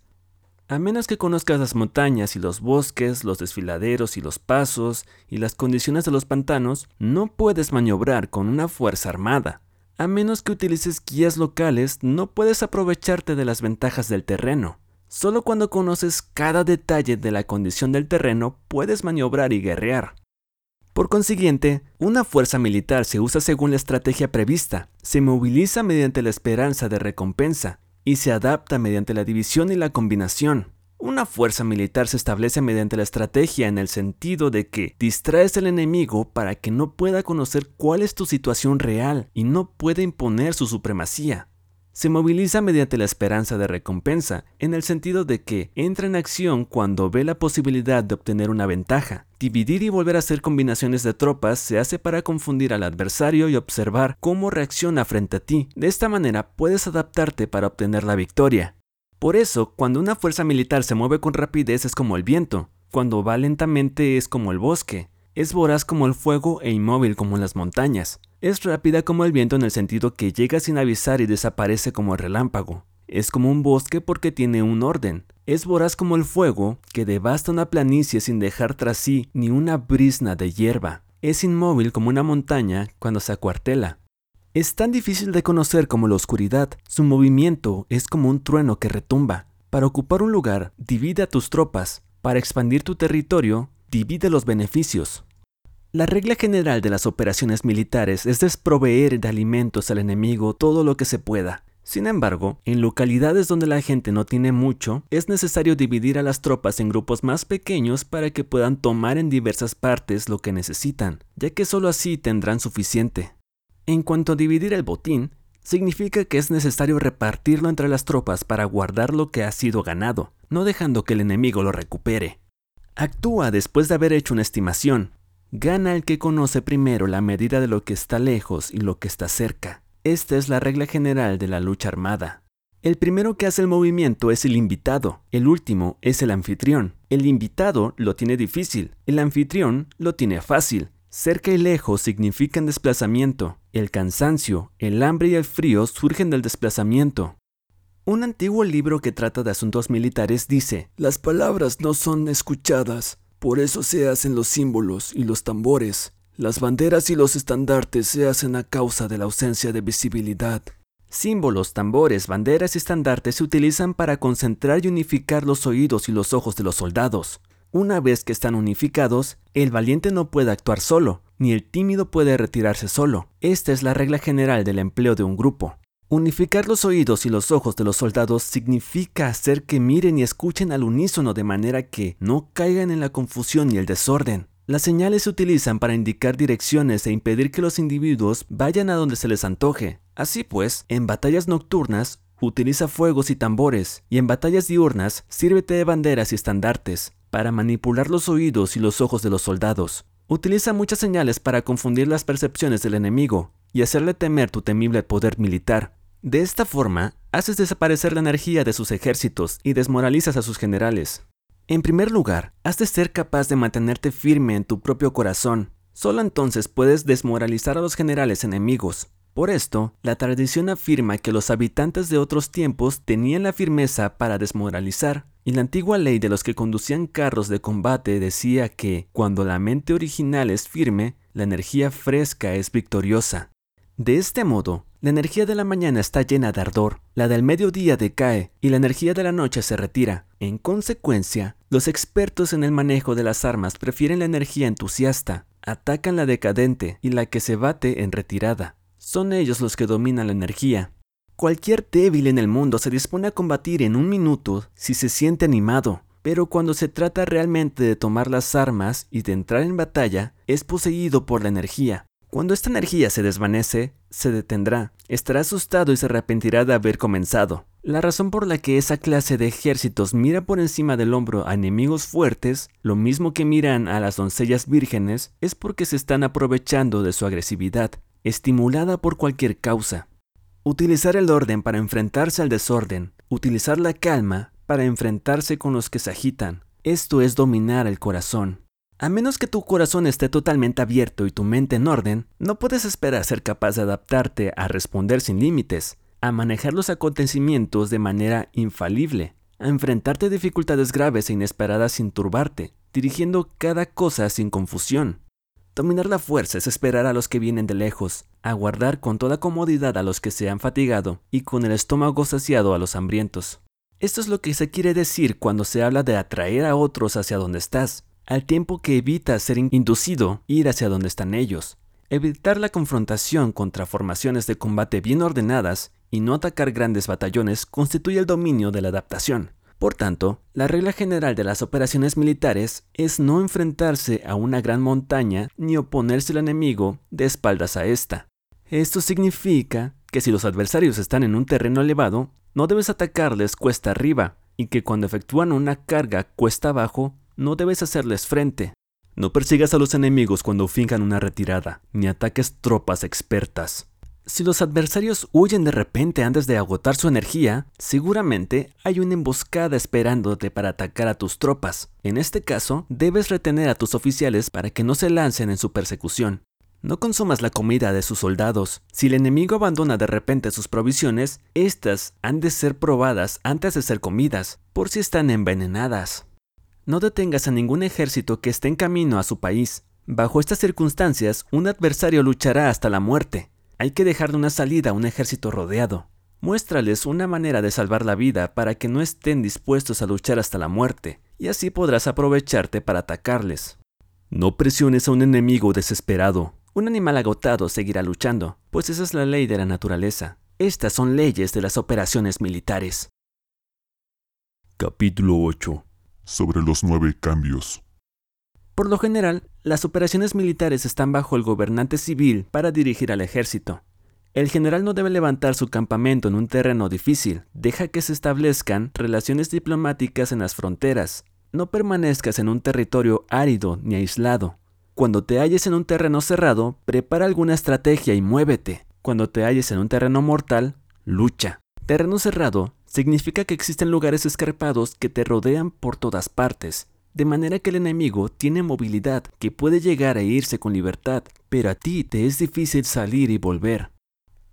A menos que conozcas las montañas y los bosques, los desfiladeros y los pasos y las condiciones de los pantanos, no puedes maniobrar con una fuerza armada. A menos que utilices guías locales, no puedes aprovecharte de las ventajas del terreno. Solo cuando conoces cada detalle de la condición del terreno puedes maniobrar y guerrear. Por consiguiente, una fuerza militar se usa según la estrategia prevista, se moviliza mediante la esperanza de recompensa y se adapta mediante la división y la combinación. Una fuerza militar se establece mediante la estrategia en el sentido de que distraes al enemigo para que no pueda conocer cuál es tu situación real y no pueda imponer su supremacía. Se moviliza mediante la esperanza de recompensa, en el sentido de que entra en acción cuando ve la posibilidad de obtener una ventaja. Dividir y volver a hacer combinaciones de tropas se hace para confundir al adversario y observar cómo reacciona frente a ti. De esta manera puedes adaptarte para obtener la victoria. Por eso, cuando una fuerza militar se mueve con rapidez es como el viento, cuando va lentamente es como el bosque, es voraz como el fuego e inmóvil como las montañas. Es rápida como el viento en el sentido que llega sin avisar y desaparece como el relámpago. Es como un bosque porque tiene un orden. Es voraz como el fuego que devasta una planicie sin dejar tras sí ni una brisna de hierba. Es inmóvil como una montaña cuando se acuartela. Es tan difícil de conocer como la oscuridad. Su movimiento es como un trueno que retumba. Para ocupar un lugar, divide a tus tropas. Para expandir tu territorio, divide los beneficios. La regla general de las operaciones militares es desproveer de alimentos al enemigo todo lo que se pueda. Sin embargo, en localidades donde la gente no tiene mucho, es necesario dividir a las tropas en grupos más pequeños para que puedan tomar en diversas partes lo que necesitan, ya que solo así tendrán suficiente. En cuanto a dividir el botín, significa que es necesario repartirlo entre las tropas para guardar lo que ha sido ganado, no dejando que el enemigo lo recupere. Actúa después de haber hecho una estimación, Gana el que conoce primero la medida de lo que está lejos y lo que está cerca. Esta es la regla general de la lucha armada. El primero que hace el movimiento es el invitado, el último es el anfitrión. El invitado lo tiene difícil, el anfitrión lo tiene fácil. Cerca y lejos significan desplazamiento. El cansancio, el hambre y el frío surgen del desplazamiento. Un antiguo libro que trata de asuntos militares dice, las palabras no son escuchadas, por eso se hacen los símbolos y los tambores. Las banderas y los estandartes se hacen a causa de la ausencia de visibilidad. Símbolos, tambores, banderas y estandartes se utilizan para concentrar y unificar los oídos y los ojos de los soldados. Una vez que están unificados, el valiente no puede actuar solo, ni el tímido puede retirarse solo. Esta es la regla general del empleo de un grupo. Unificar los oídos y los ojos de los soldados significa hacer que miren y escuchen al unísono de manera que no caigan en la confusión y el desorden. Las señales se utilizan para indicar direcciones e impedir que los individuos vayan a donde se les antoje. Así pues, en batallas nocturnas, utiliza fuegos y tambores, y en batallas diurnas, sírvete de banderas y estandartes, para manipular los oídos y los ojos de los soldados. Utiliza muchas señales para confundir las percepciones del enemigo y hacerle temer tu temible poder militar. De esta forma, haces desaparecer la energía de sus ejércitos y desmoralizas a sus generales. En primer lugar, has de ser capaz de mantenerte firme en tu propio corazón. Solo entonces puedes desmoralizar a los generales enemigos. Por esto, la tradición afirma que los habitantes de otros tiempos tenían la firmeza para desmoralizar, y la antigua ley de los que conducían carros de combate decía que, cuando la mente original es firme, la energía fresca es victoriosa. De este modo, la energía de la mañana está llena de ardor, la del mediodía decae y la energía de la noche se retira. En consecuencia, los expertos en el manejo de las armas prefieren la energía entusiasta, atacan la decadente y la que se bate en retirada. Son ellos los que dominan la energía. Cualquier débil en el mundo se dispone a combatir en un minuto si se siente animado, pero cuando se trata realmente de tomar las armas y de entrar en batalla, es poseído por la energía. Cuando esta energía se desvanece, se detendrá, estará asustado y se arrepentirá de haber comenzado. La razón por la que esa clase de ejércitos mira por encima del hombro a enemigos fuertes, lo mismo que miran a las doncellas vírgenes, es porque se están aprovechando de su agresividad, estimulada por cualquier causa. Utilizar el orden para enfrentarse al desorden, utilizar la calma para enfrentarse con los que se agitan, esto es dominar el corazón. A menos que tu corazón esté totalmente abierto y tu mente en orden, no puedes esperar ser capaz de adaptarte a responder sin límites, a manejar los acontecimientos de manera infalible, a enfrentarte a dificultades graves e inesperadas sin turbarte, dirigiendo cada cosa sin confusión. Dominar la fuerza es esperar a los que vienen de lejos, aguardar con toda comodidad a los que se han fatigado y con el estómago saciado a los hambrientos. Esto es lo que se quiere decir cuando se habla de atraer a otros hacia donde estás, al tiempo que evitas ser inducido ir hacia donde están ellos. Evitar la confrontación contra formaciones de combate bien ordenadas y no atacar grandes batallones constituye el dominio de la adaptación. Por tanto, la regla general de las operaciones militares es no enfrentarse a una gran montaña ni oponerse al enemigo de espaldas a esta. Esto significa que si los adversarios están en un terreno elevado, no debes atacarles cuesta arriba, y que cuando efectúan una carga cuesta abajo, no debes hacerles frente. No persigas a los enemigos cuando finjan una retirada, ni ataques tropas expertas. Si los adversarios huyen de repente antes de agotar su energía, seguramente hay una emboscada esperándote para atacar a tus tropas. En este caso, debes retener a tus oficiales para que no se lancen en su persecución. No consumas la comida de sus soldados. Si el enemigo abandona de repente sus provisiones, éstas han de ser probadas antes de ser comidas, por si están envenenadas. No detengas a ningún ejército que esté en camino a su país. Bajo estas circunstancias, un adversario luchará hasta la muerte. Hay que dejarle una salida a un ejército rodeado. Muéstrales una manera de salvar la vida para que no estén dispuestos a luchar hasta la muerte, y así podrás aprovecharte para atacarles. No presiones a un enemigo desesperado. Un animal agotado seguirá luchando, pues esa es la ley de la naturaleza. Estas son leyes de las operaciones militares. Capítulo 8 Sobre los nueve cambios. Por lo general, las operaciones militares están bajo el gobernante civil para dirigir al ejército. El general no debe levantar su campamento en un terreno difícil, deja que se establezcan relaciones diplomáticas en las fronteras. No permanezcas en un territorio árido ni aislado. Cuando te halles en un terreno cerrado, prepara alguna estrategia y muévete. Cuando te halles en un terreno mortal, lucha. Terreno cerrado significa que existen lugares escarpados que te rodean por todas partes de manera que el enemigo tiene movilidad que puede llegar a irse con libertad, pero a ti te es difícil salir y volver.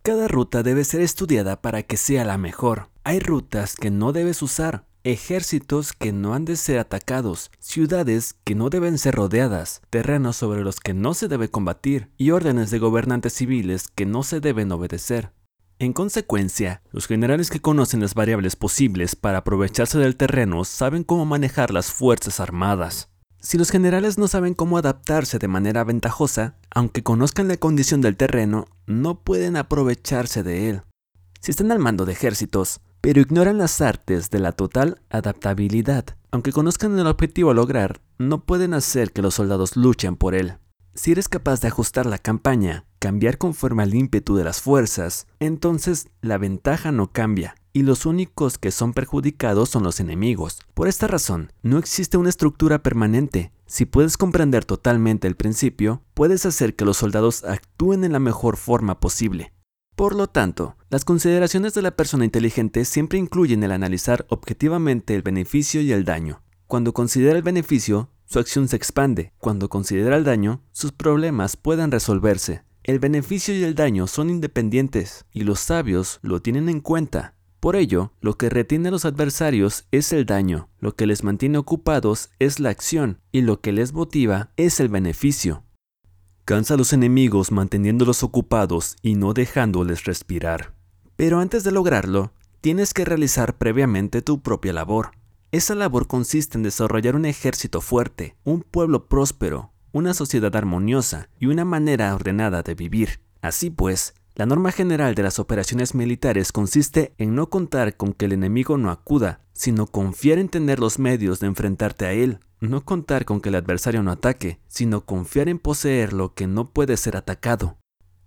Cada ruta debe ser estudiada para que sea la mejor. Hay rutas que no debes usar, ejércitos que no han de ser atacados, ciudades que no deben ser rodeadas, terrenos sobre los que no se debe combatir y órdenes de gobernantes civiles que no se deben obedecer. En consecuencia, los generales que conocen las variables posibles para aprovecharse del terreno saben cómo manejar las fuerzas armadas. Si los generales no saben cómo adaptarse de manera ventajosa, aunque conozcan la condición del terreno, no pueden aprovecharse de él. Si están al mando de ejércitos, pero ignoran las artes de la total adaptabilidad, aunque conozcan el objetivo a lograr, no pueden hacer que los soldados luchen por él. Si eres capaz de ajustar la campaña, cambiar conforme al ímpetu de las fuerzas, entonces la ventaja no cambia, y los únicos que son perjudicados son los enemigos. Por esta razón, no existe una estructura permanente. Si puedes comprender totalmente el principio, puedes hacer que los soldados actúen en la mejor forma posible. Por lo tanto, las consideraciones de la persona inteligente siempre incluyen el analizar objetivamente el beneficio y el daño. Cuando considera el beneficio, su acción se expande. Cuando considera el daño, sus problemas pueden resolverse. El beneficio y el daño son independientes y los sabios lo tienen en cuenta. Por ello, lo que retiene a los adversarios es el daño, lo que les mantiene ocupados es la acción y lo que les motiva es el beneficio. Cansa a los enemigos manteniéndolos ocupados y no dejándoles respirar. Pero antes de lograrlo, tienes que realizar previamente tu propia labor. Esa labor consiste en desarrollar un ejército fuerte, un pueblo próspero, una sociedad armoniosa y una manera ordenada de vivir. Así pues, la norma general de las operaciones militares consiste en no contar con que el enemigo no acuda, sino confiar en tener los medios de enfrentarte a él. No contar con que el adversario no ataque, sino confiar en poseer lo que no puede ser atacado.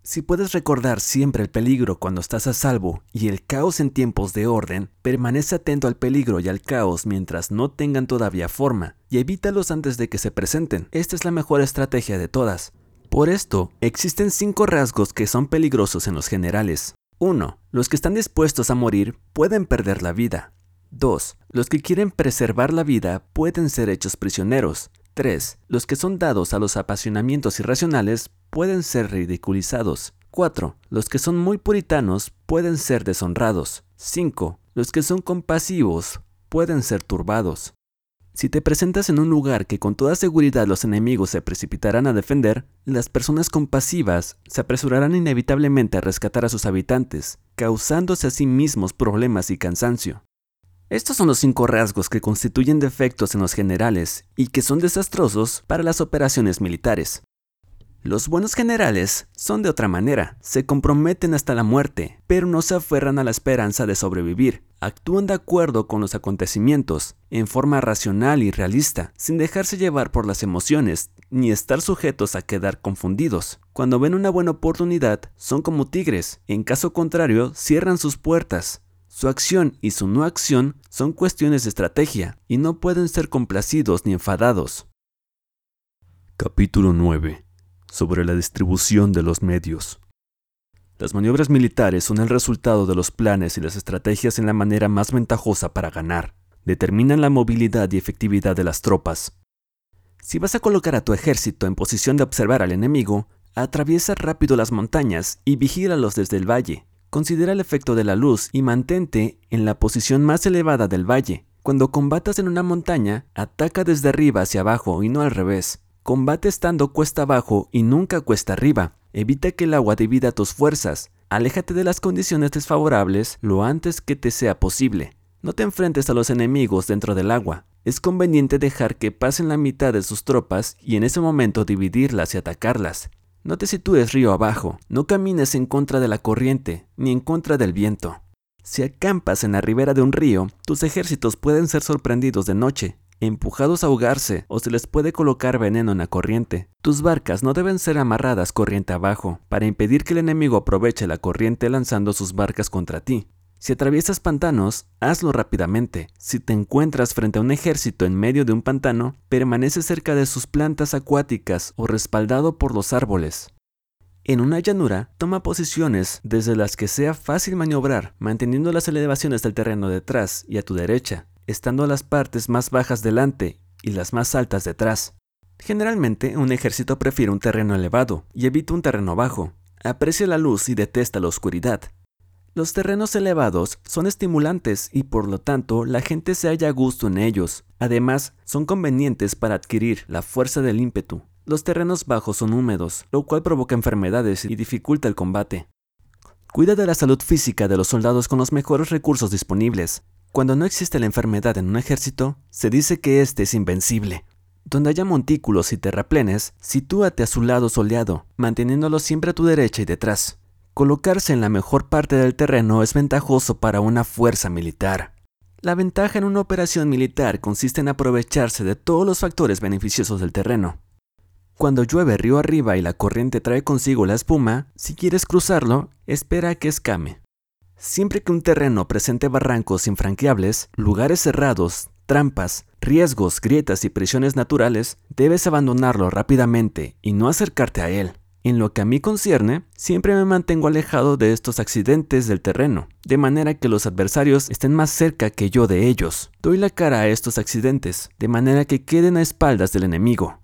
Si puedes recordar siempre el peligro cuando estás a salvo y el caos en tiempos de orden, permanece atento al peligro y al caos mientras no tengan todavía forma y evítalos antes de que se presenten. Esta es la mejor estrategia de todas. Por esto, existen cinco rasgos que son peligrosos en los generales. 1. Los que están dispuestos a morir pueden perder la vida. 2. Los que quieren preservar la vida pueden ser hechos prisioneros. 3. Los que son dados a los apasionamientos irracionales pueden ser ridiculizados. 4. Los que son muy puritanos pueden ser deshonrados. 5. Los que son compasivos pueden ser turbados. Si te presentas en un lugar que con toda seguridad los enemigos se precipitarán a defender, las personas compasivas se apresurarán inevitablemente a rescatar a sus habitantes, causándose a sí mismos problemas y cansancio. Estos son los cinco rasgos que constituyen defectos en los generales y que son desastrosos para las operaciones militares. Los buenos generales son de otra manera, se comprometen hasta la muerte, pero no se aferran a la esperanza de sobrevivir, actúan de acuerdo con los acontecimientos, en forma racional y realista, sin dejarse llevar por las emociones, ni estar sujetos a quedar confundidos. Cuando ven una buena oportunidad, son como tigres, en caso contrario, cierran sus puertas. Su acción y su no acción son cuestiones de estrategia, y no pueden ser complacidos ni enfadados. Capítulo 9 sobre la distribución de los medios. Las maniobras militares son el resultado de los planes y las estrategias en la manera más ventajosa para ganar. Determinan la movilidad y efectividad de las tropas. Si vas a colocar a tu ejército en posición de observar al enemigo, atraviesa rápido las montañas y vigílalos desde el valle. Considera el efecto de la luz y mantente en la posición más elevada del valle. Cuando combatas en una montaña, ataca desde arriba hacia abajo y no al revés. Combate estando cuesta abajo y nunca cuesta arriba. Evita que el agua divida tus fuerzas. Aléjate de las condiciones desfavorables lo antes que te sea posible. No te enfrentes a los enemigos dentro del agua. Es conveniente dejar que pasen la mitad de sus tropas y en ese momento dividirlas y atacarlas. No te sitúes río abajo, no camines en contra de la corriente, ni en contra del viento. Si acampas en la ribera de un río, tus ejércitos pueden ser sorprendidos de noche, empujados a ahogarse o se les puede colocar veneno en la corriente. Tus barcas no deben ser amarradas corriente abajo para impedir que el enemigo aproveche la corriente lanzando sus barcas contra ti. Si atraviesas pantanos, hazlo rápidamente. Si te encuentras frente a un ejército en medio de un pantano, permanece cerca de sus plantas acuáticas o respaldado por los árboles. En una llanura, toma posiciones desde las que sea fácil maniobrar, manteniendo las elevaciones del terreno detrás y a tu derecha estando las partes más bajas delante y las más altas detrás. Generalmente, un ejército prefiere un terreno elevado y evita un terreno bajo. Aprecia la luz y detesta la oscuridad. Los terrenos elevados son estimulantes y por lo tanto la gente se halla a gusto en ellos. Además, son convenientes para adquirir la fuerza del ímpetu. Los terrenos bajos son húmedos, lo cual provoca enfermedades y dificulta el combate. Cuida de la salud física de los soldados con los mejores recursos disponibles. Cuando no existe la enfermedad en un ejército, se dice que éste es invencible. Donde haya montículos y terraplenes, sitúate a su lado soleado, manteniéndolo siempre a tu derecha y detrás. Colocarse en la mejor parte del terreno es ventajoso para una fuerza militar. La ventaja en una operación militar consiste en aprovecharse de todos los factores beneficiosos del terreno. Cuando llueve río arriba y la corriente trae consigo la espuma, si quieres cruzarlo, espera a que escame. Siempre que un terreno presente barrancos infranqueables, lugares cerrados, trampas, riesgos, grietas y prisiones naturales, debes abandonarlo rápidamente y no acercarte a él. En lo que a mí concierne, siempre me mantengo alejado de estos accidentes del terreno, de manera que los adversarios estén más cerca que yo de ellos. Doy la cara a estos accidentes, de manera que queden a espaldas del enemigo.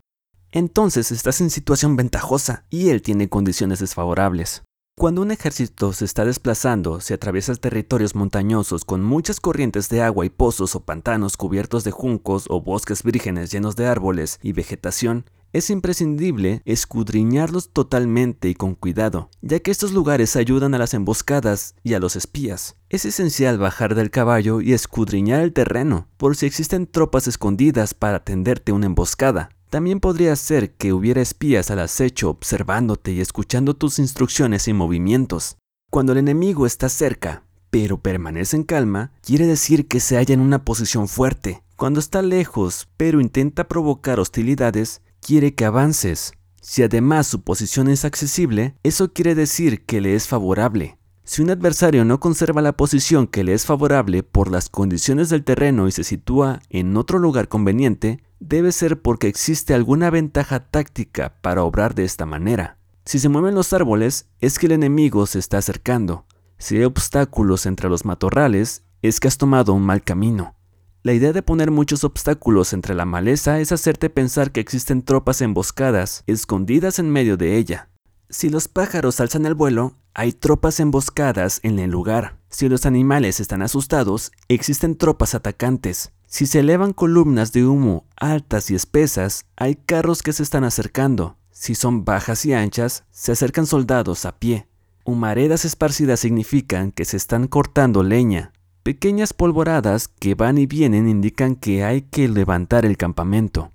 Entonces estás en situación ventajosa y él tiene condiciones desfavorables. Cuando un ejército se está desplazando, se atraviesa territorios montañosos con muchas corrientes de agua y pozos o pantanos cubiertos de juncos o bosques vírgenes llenos de árboles y vegetación, es imprescindible escudriñarlos totalmente y con cuidado, ya que estos lugares ayudan a las emboscadas y a los espías. Es esencial bajar del caballo y escudriñar el terreno, por si existen tropas escondidas para tenderte una emboscada. También podría ser que hubiera espías al acecho observándote y escuchando tus instrucciones y movimientos. Cuando el enemigo está cerca, pero permanece en calma, quiere decir que se halla en una posición fuerte. Cuando está lejos, pero intenta provocar hostilidades, quiere que avances. Si además su posición es accesible, eso quiere decir que le es favorable. Si un adversario no conserva la posición que le es favorable por las condiciones del terreno y se sitúa en otro lugar conveniente, debe ser porque existe alguna ventaja táctica para obrar de esta manera. Si se mueven los árboles, es que el enemigo se está acercando. Si hay obstáculos entre los matorrales, es que has tomado un mal camino. La idea de poner muchos obstáculos entre la maleza es hacerte pensar que existen tropas emboscadas, escondidas en medio de ella. Si los pájaros alzan el vuelo, hay tropas emboscadas en el lugar. Si los animales están asustados, existen tropas atacantes. Si se elevan columnas de humo altas y espesas, hay carros que se están acercando. Si son bajas y anchas, se acercan soldados a pie. Humaredas esparcidas significan que se están cortando leña. Pequeñas polvoradas que van y vienen indican que hay que levantar el campamento.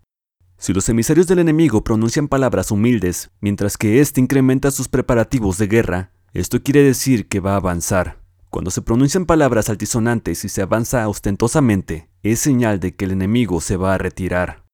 Si los emisarios del enemigo pronuncian palabras humildes, mientras que éste incrementa sus preparativos de guerra, esto quiere decir que va a avanzar. Cuando se pronuncian palabras altisonantes y se avanza ostentosamente, es señal de que el enemigo se va a retirar.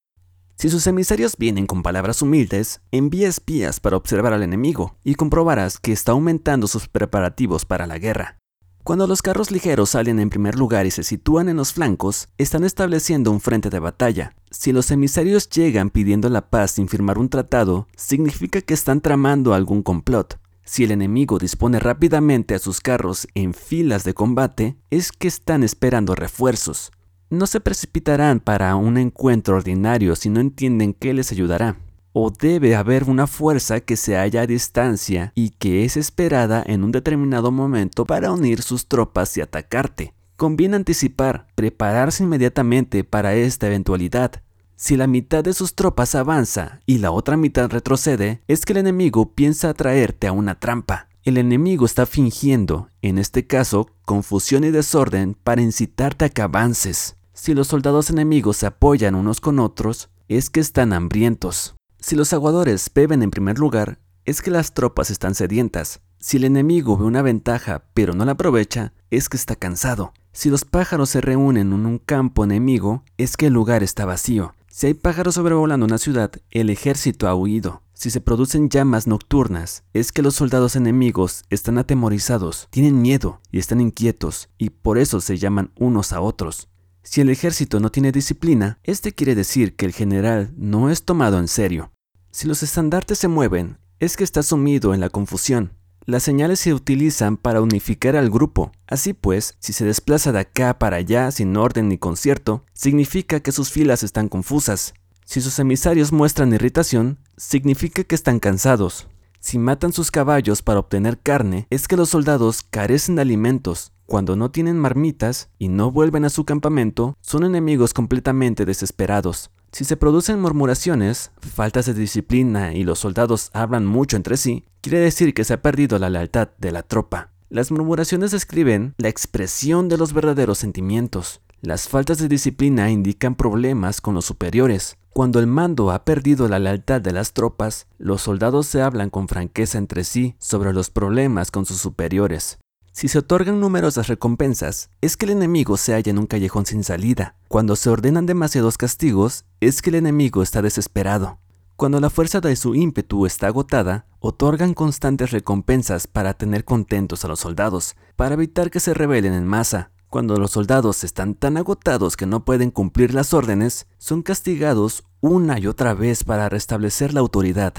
Si sus emisarios vienen con palabras humildes, envía espías para observar al enemigo y comprobarás que está aumentando sus preparativos para la guerra. Cuando los carros ligeros salen en primer lugar y se sitúan en los flancos, están estableciendo un frente de batalla. Si los emisarios llegan pidiendo la paz sin firmar un tratado, significa que están tramando algún complot. Si el enemigo dispone rápidamente a sus carros en filas de combate, es que están esperando refuerzos. No se precipitarán para un encuentro ordinario si no entienden qué les ayudará o debe haber una fuerza que se halla a distancia y que es esperada en un determinado momento para unir sus tropas y atacarte. Conviene anticipar, prepararse inmediatamente para esta eventualidad. Si la mitad de sus tropas avanza y la otra mitad retrocede, es que el enemigo piensa atraerte a una trampa. El enemigo está fingiendo, en este caso, confusión y desorden para incitarte a que avances. Si los soldados enemigos se apoyan unos con otros, es que están hambrientos. Si los aguadores beben en primer lugar, es que las tropas están sedientas. Si el enemigo ve una ventaja pero no la aprovecha, es que está cansado. Si los pájaros se reúnen en un campo enemigo, es que el lugar está vacío. Si hay pájaros sobrevolando una ciudad, el ejército ha huido. Si se producen llamas nocturnas, es que los soldados enemigos están atemorizados, tienen miedo y están inquietos, y por eso se llaman unos a otros. Si el ejército no tiene disciplina, este quiere decir que el general no es tomado en serio. Si los estandartes se mueven, es que está sumido en la confusión. Las señales se utilizan para unificar al grupo. Así pues, si se desplaza de acá para allá sin orden ni concierto, significa que sus filas están confusas. Si sus emisarios muestran irritación, significa que están cansados. Si matan sus caballos para obtener carne, es que los soldados carecen de alimentos cuando no tienen marmitas y no vuelven a su campamento, son enemigos completamente desesperados. Si se producen murmuraciones, faltas de disciplina y los soldados hablan mucho entre sí, quiere decir que se ha perdido la lealtad de la tropa. Las murmuraciones describen la expresión de los verdaderos sentimientos. Las faltas de disciplina indican problemas con los superiores. Cuando el mando ha perdido la lealtad de las tropas, los soldados se hablan con franqueza entre sí sobre los problemas con sus superiores. Si se otorgan numerosas recompensas, es que el enemigo se halla en un callejón sin salida. Cuando se ordenan demasiados castigos, es que el enemigo está desesperado. Cuando la fuerza de su ímpetu está agotada, otorgan constantes recompensas para tener contentos a los soldados, para evitar que se rebelen en masa. Cuando los soldados están tan agotados que no pueden cumplir las órdenes, son castigados una y otra vez para restablecer la autoridad.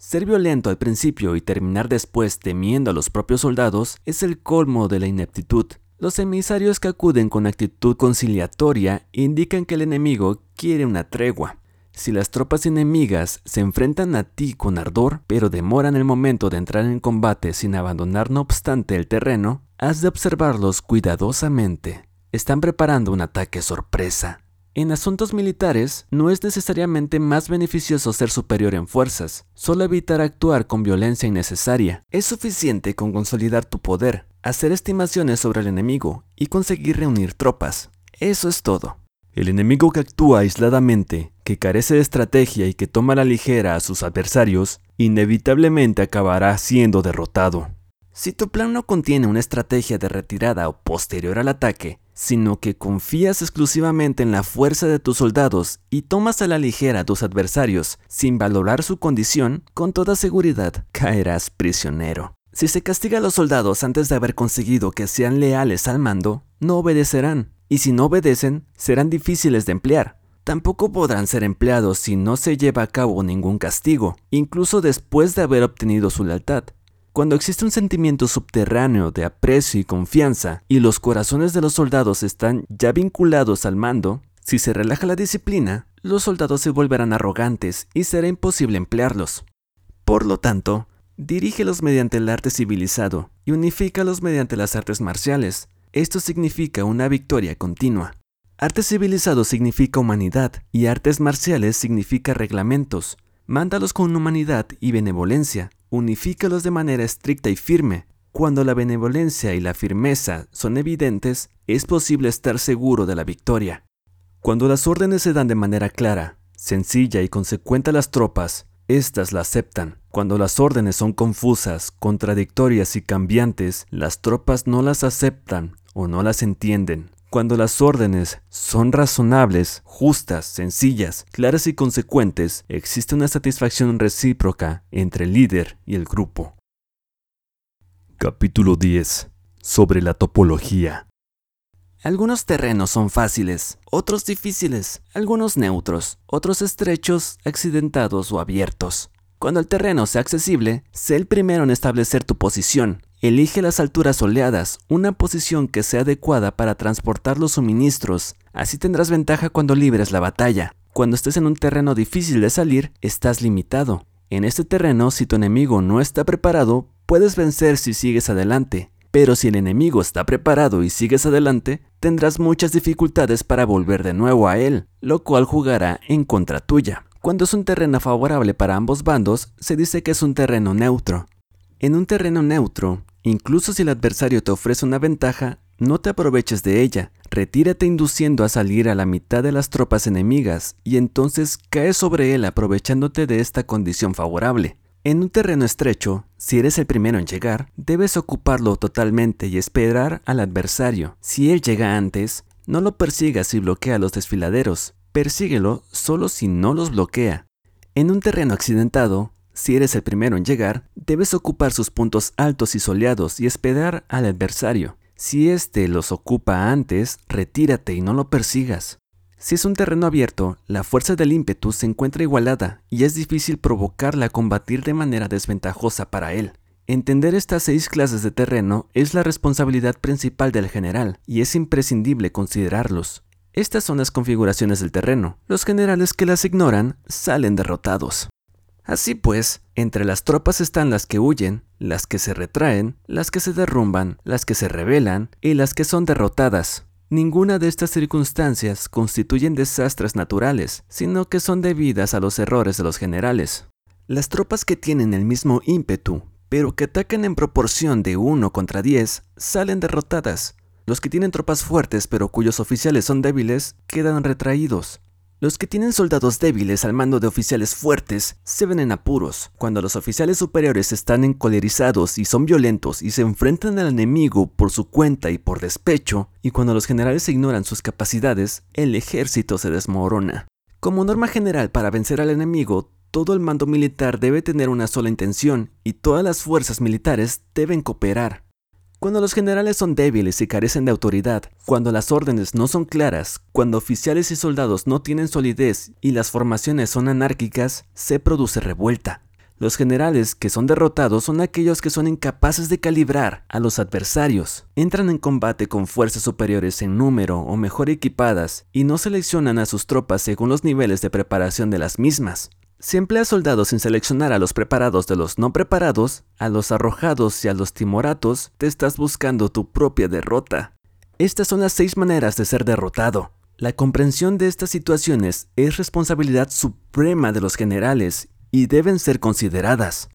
Ser violento al principio y terminar después temiendo a los propios soldados es el colmo de la ineptitud. Los emisarios que acuden con actitud conciliatoria indican que el enemigo quiere una tregua. Si las tropas enemigas se enfrentan a ti con ardor, pero demoran el momento de entrar en combate sin abandonar no obstante el terreno, has de observarlos cuidadosamente. Están preparando un ataque sorpresa. En asuntos militares, no es necesariamente más beneficioso ser superior en fuerzas, solo evitar actuar con violencia innecesaria. Es suficiente con consolidar tu poder, hacer estimaciones sobre el enemigo y conseguir reunir tropas. Eso es todo. El enemigo que actúa aisladamente, que carece de estrategia y que toma la ligera a sus adversarios, inevitablemente acabará siendo derrotado. Si tu plan no contiene una estrategia de retirada o posterior al ataque, sino que confías exclusivamente en la fuerza de tus soldados y tomas a la ligera a tus adversarios sin valorar su condición, con toda seguridad caerás prisionero. Si se castiga a los soldados antes de haber conseguido que sean leales al mando, no obedecerán, y si no obedecen, serán difíciles de emplear. Tampoco podrán ser empleados si no se lleva a cabo ningún castigo, incluso después de haber obtenido su lealtad. Cuando existe un sentimiento subterráneo de aprecio y confianza y los corazones de los soldados están ya vinculados al mando, si se relaja la disciplina, los soldados se volverán arrogantes y será imposible emplearlos. Por lo tanto, dirígelos mediante el arte civilizado y unifícalos mediante las artes marciales. Esto significa una victoria continua. Arte civilizado significa humanidad y artes marciales significa reglamentos. Mándalos con humanidad y benevolencia. Unifícalos de manera estricta y firme. Cuando la benevolencia y la firmeza son evidentes, es posible estar seguro de la victoria. Cuando las órdenes se dan de manera clara, sencilla y consecuente a las tropas, éstas la aceptan. Cuando las órdenes son confusas, contradictorias y cambiantes, las tropas no las aceptan o no las entienden. Cuando las órdenes son razonables, justas, sencillas, claras y consecuentes, existe una satisfacción recíproca entre el líder y el grupo. Capítulo 10. Sobre la topología. Algunos terrenos son fáciles, otros difíciles, algunos neutros, otros estrechos, accidentados o abiertos. Cuando el terreno sea accesible, sé el primero en establecer tu posición. Elige las alturas soleadas, una posición que sea adecuada para transportar los suministros. Así tendrás ventaja cuando libres la batalla. Cuando estés en un terreno difícil de salir, estás limitado. En este terreno, si tu enemigo no está preparado, puedes vencer si sigues adelante. Pero si el enemigo está preparado y sigues adelante, tendrás muchas dificultades para volver de nuevo a él, lo cual jugará en contra tuya. Cuando es un terreno favorable para ambos bandos, se dice que es un terreno neutro. En un terreno neutro, incluso si el adversario te ofrece una ventaja, no te aproveches de ella, retírate induciendo a salir a la mitad de las tropas enemigas y entonces cae sobre él aprovechándote de esta condición favorable. En un terreno estrecho, si eres el primero en llegar, debes ocuparlo totalmente y esperar al adversario. Si él llega antes, no lo persigas y bloquea a los desfiladeros. Persíguelo solo si no los bloquea. En un terreno accidentado, si eres el primero en llegar, debes ocupar sus puntos altos y soleados y esperar al adversario. Si éste los ocupa antes, retírate y no lo persigas. Si es un terreno abierto, la fuerza del ímpetu se encuentra igualada y es difícil provocarla a combatir de manera desventajosa para él. Entender estas seis clases de terreno es la responsabilidad principal del general y es imprescindible considerarlos. Estas son las configuraciones del terreno. Los generales que las ignoran salen derrotados. Así pues, entre las tropas están las que huyen, las que se retraen, las que se derrumban, las que se rebelan y las que son derrotadas. Ninguna de estas circunstancias constituyen desastres naturales, sino que son debidas a los errores de los generales. Las tropas que tienen el mismo ímpetu, pero que atacan en proporción de 1 contra 10, salen derrotadas. Los que tienen tropas fuertes pero cuyos oficiales son débiles, quedan retraídos. Los que tienen soldados débiles al mando de oficiales fuertes se ven en apuros. Cuando los oficiales superiores están encolerizados y son violentos y se enfrentan al enemigo por su cuenta y por despecho, y cuando los generales ignoran sus capacidades, el ejército se desmorona. Como norma general para vencer al enemigo, todo el mando militar debe tener una sola intención y todas las fuerzas militares deben cooperar. Cuando los generales son débiles y carecen de autoridad, cuando las órdenes no son claras, cuando oficiales y soldados no tienen solidez y las formaciones son anárquicas, se produce revuelta. Los generales que son derrotados son aquellos que son incapaces de calibrar a los adversarios, entran en combate con fuerzas superiores en número o mejor equipadas y no seleccionan a sus tropas según los niveles de preparación de las mismas. Si empleas soldados sin seleccionar a los preparados de los no preparados, a los arrojados y a los timoratos, te estás buscando tu propia derrota. Estas son las seis maneras de ser derrotado. La comprensión de estas situaciones es responsabilidad suprema de los generales y deben ser consideradas.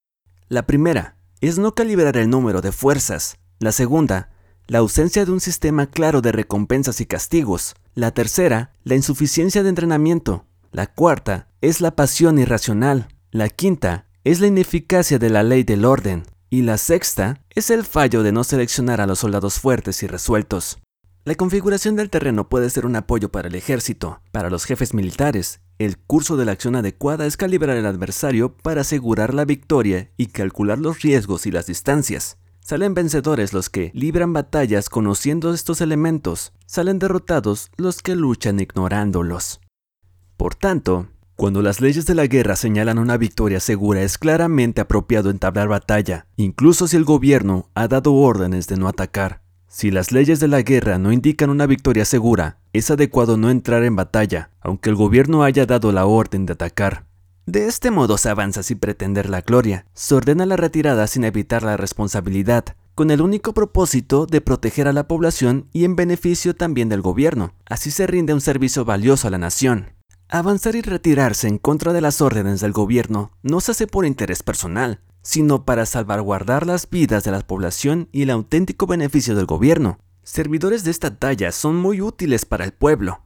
La primera es no calibrar el número de fuerzas. La segunda, la ausencia de un sistema claro de recompensas y castigos. La tercera, la insuficiencia de entrenamiento. La cuarta es la pasión irracional. La quinta es la ineficacia de la ley del orden. Y la sexta es el fallo de no seleccionar a los soldados fuertes y resueltos. La configuración del terreno puede ser un apoyo para el ejército, para los jefes militares. El curso de la acción adecuada es calibrar al adversario para asegurar la victoria y calcular los riesgos y las distancias. Salen vencedores los que libran batallas conociendo estos elementos, salen derrotados los que luchan ignorándolos. Por tanto, cuando las leyes de la guerra señalan una victoria segura es claramente apropiado entablar batalla, incluso si el gobierno ha dado órdenes de no atacar. Si las leyes de la guerra no indican una victoria segura, es adecuado no entrar en batalla, aunque el gobierno haya dado la orden de atacar. De este modo se avanza sin pretender la gloria, se ordena la retirada sin evitar la responsabilidad, con el único propósito de proteger a la población y en beneficio también del gobierno. Así se rinde un servicio valioso a la nación. Avanzar y retirarse en contra de las órdenes del gobierno no se hace por interés personal, sino para salvaguardar las vidas de la población y el auténtico beneficio del gobierno. Servidores de esta talla son muy útiles para el pueblo.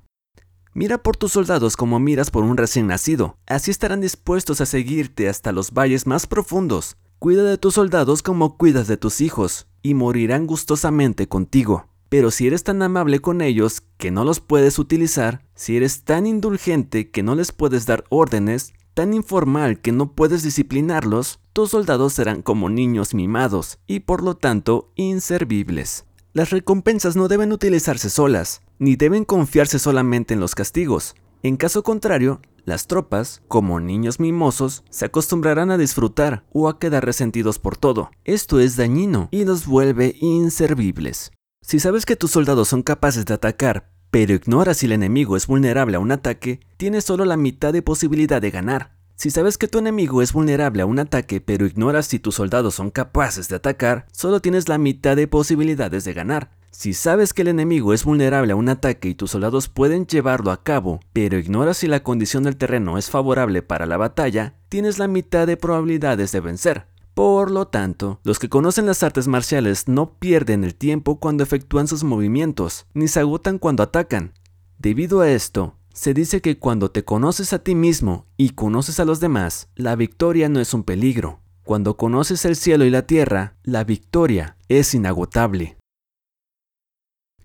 Mira por tus soldados como miras por un recién nacido, así estarán dispuestos a seguirte hasta los valles más profundos. Cuida de tus soldados como cuidas de tus hijos, y morirán gustosamente contigo. Pero si eres tan amable con ellos que no los puedes utilizar, si eres tan indulgente que no les puedes dar órdenes, tan informal que no puedes disciplinarlos, tus soldados serán como niños mimados y por lo tanto inservibles. Las recompensas no deben utilizarse solas, ni deben confiarse solamente en los castigos. En caso contrario, las tropas, como niños mimosos, se acostumbrarán a disfrutar o a quedar resentidos por todo. Esto es dañino y los vuelve inservibles. Si sabes que tus soldados son capaces de atacar, pero ignoras si el enemigo es vulnerable a un ataque, tienes solo la mitad de posibilidad de ganar. Si sabes que tu enemigo es vulnerable a un ataque, pero ignoras si tus soldados son capaces de atacar, solo tienes la mitad de posibilidades de ganar. Si sabes que el enemigo es vulnerable a un ataque y tus soldados pueden llevarlo a cabo, pero ignoras si la condición del terreno es favorable para la batalla, tienes la mitad de probabilidades de vencer. Por lo tanto, los que conocen las artes marciales no pierden el tiempo cuando efectúan sus movimientos, ni se agotan cuando atacan. Debido a esto, se dice que cuando te conoces a ti mismo y conoces a los demás, la victoria no es un peligro. Cuando conoces el cielo y la tierra, la victoria es inagotable.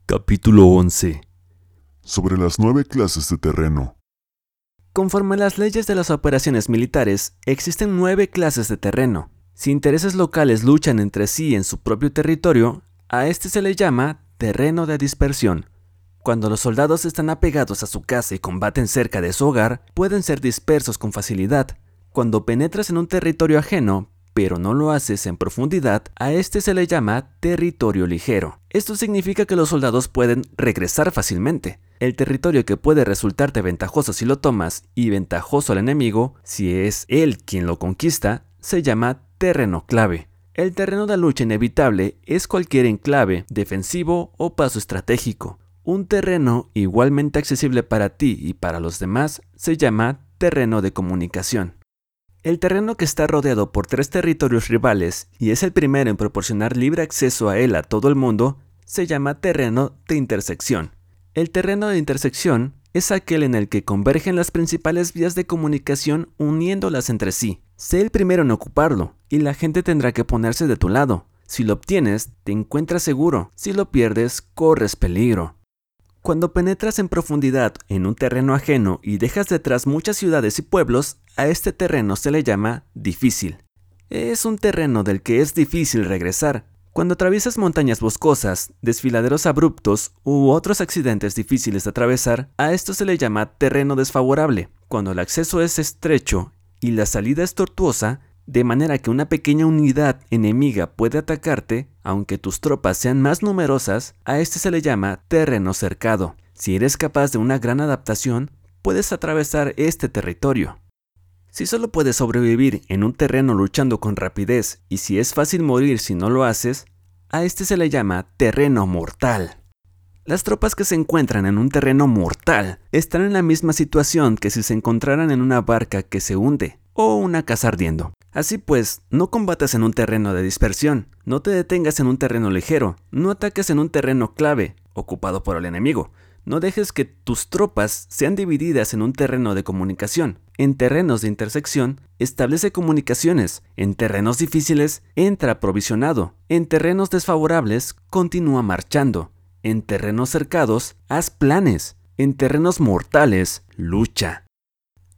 Capítulo 11 Sobre las nueve clases de terreno. Conforme a las leyes de las operaciones militares, existen nueve clases de terreno. Si intereses locales luchan entre sí en su propio territorio, a este se le llama terreno de dispersión. Cuando los soldados están apegados a su casa y combaten cerca de su hogar, pueden ser dispersos con facilidad. Cuando penetras en un territorio ajeno, pero no lo haces en profundidad, a este se le llama territorio ligero. Esto significa que los soldados pueden regresar fácilmente. El territorio que puede resultarte ventajoso si lo tomas y ventajoso al enemigo, si es él quien lo conquista, se llama terreno clave. El terreno de lucha inevitable es cualquier enclave, defensivo o paso estratégico. Un terreno igualmente accesible para ti y para los demás se llama terreno de comunicación. El terreno que está rodeado por tres territorios rivales y es el primero en proporcionar libre acceso a él a todo el mundo se llama terreno de intersección. El terreno de intersección es aquel en el que convergen las principales vías de comunicación uniéndolas entre sí. Sé el primero en ocuparlo, y la gente tendrá que ponerse de tu lado. Si lo obtienes, te encuentras seguro. Si lo pierdes, corres peligro. Cuando penetras en profundidad en un terreno ajeno y dejas detrás muchas ciudades y pueblos, a este terreno se le llama difícil. Es un terreno del que es difícil regresar. Cuando atraviesas montañas boscosas, desfiladeros abruptos u otros accidentes difíciles de atravesar, a esto se le llama terreno desfavorable. Cuando el acceso es estrecho y la salida es tortuosa, de manera que una pequeña unidad enemiga puede atacarte, aunque tus tropas sean más numerosas, a este se le llama terreno cercado. Si eres capaz de una gran adaptación, puedes atravesar este territorio. Si solo puedes sobrevivir en un terreno luchando con rapidez y si es fácil morir si no lo haces, a este se le llama terreno mortal. Las tropas que se encuentran en un terreno mortal están en la misma situación que si se encontraran en una barca que se hunde o una casa ardiendo. Así pues, no combatas en un terreno de dispersión, no te detengas en un terreno ligero, no ataques en un terreno clave, ocupado por el enemigo. No dejes que tus tropas sean divididas en un terreno de comunicación. En terrenos de intersección, establece comunicaciones. En terrenos difíciles, entra aprovisionado. En terrenos desfavorables, continúa marchando. En terrenos cercados, haz planes. En terrenos mortales, lucha.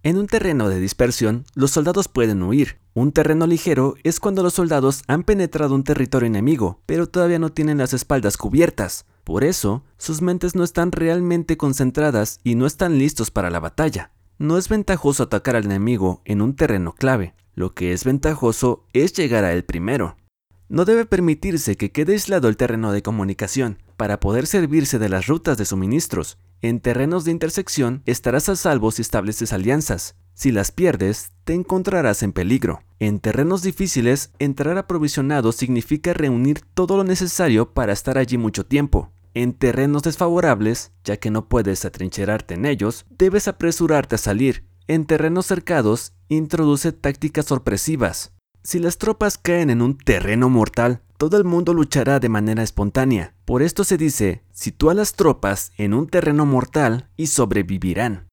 En un terreno de dispersión, los soldados pueden huir. Un terreno ligero es cuando los soldados han penetrado un territorio enemigo, pero todavía no tienen las espaldas cubiertas. Por eso, sus mentes no están realmente concentradas y no están listos para la batalla. No es ventajoso atacar al enemigo en un terreno clave. Lo que es ventajoso es llegar a él primero. No debe permitirse que quede aislado el terreno de comunicación para poder servirse de las rutas de suministros. En terrenos de intersección estarás a salvo si estableces alianzas. Si las pierdes, te encontrarás en peligro. En terrenos difíciles, entrar aprovisionado significa reunir todo lo necesario para estar allí mucho tiempo. En terrenos desfavorables, ya que no puedes atrincherarte en ellos, debes apresurarte a salir. En terrenos cercados, introduce tácticas sorpresivas. Si las tropas caen en un terreno mortal, todo el mundo luchará de manera espontánea. Por esto se dice, sitúa las tropas en un terreno mortal y sobrevivirán.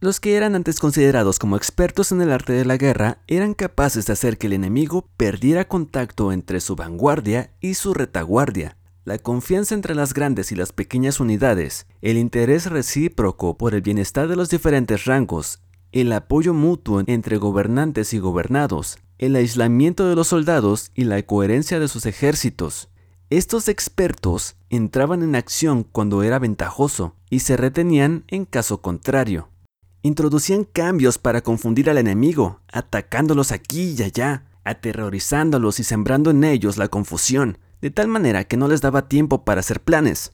Los que eran antes considerados como expertos en el arte de la guerra eran capaces de hacer que el enemigo perdiera contacto entre su vanguardia y su retaguardia. La confianza entre las grandes y las pequeñas unidades, el interés recíproco por el bienestar de los diferentes rangos, el apoyo mutuo entre gobernantes y gobernados, el aislamiento de los soldados y la coherencia de sus ejércitos. Estos expertos entraban en acción cuando era ventajoso y se retenían en caso contrario. Introducían cambios para confundir al enemigo, atacándolos aquí y allá, aterrorizándolos y sembrando en ellos la confusión, de tal manera que no les daba tiempo para hacer planes.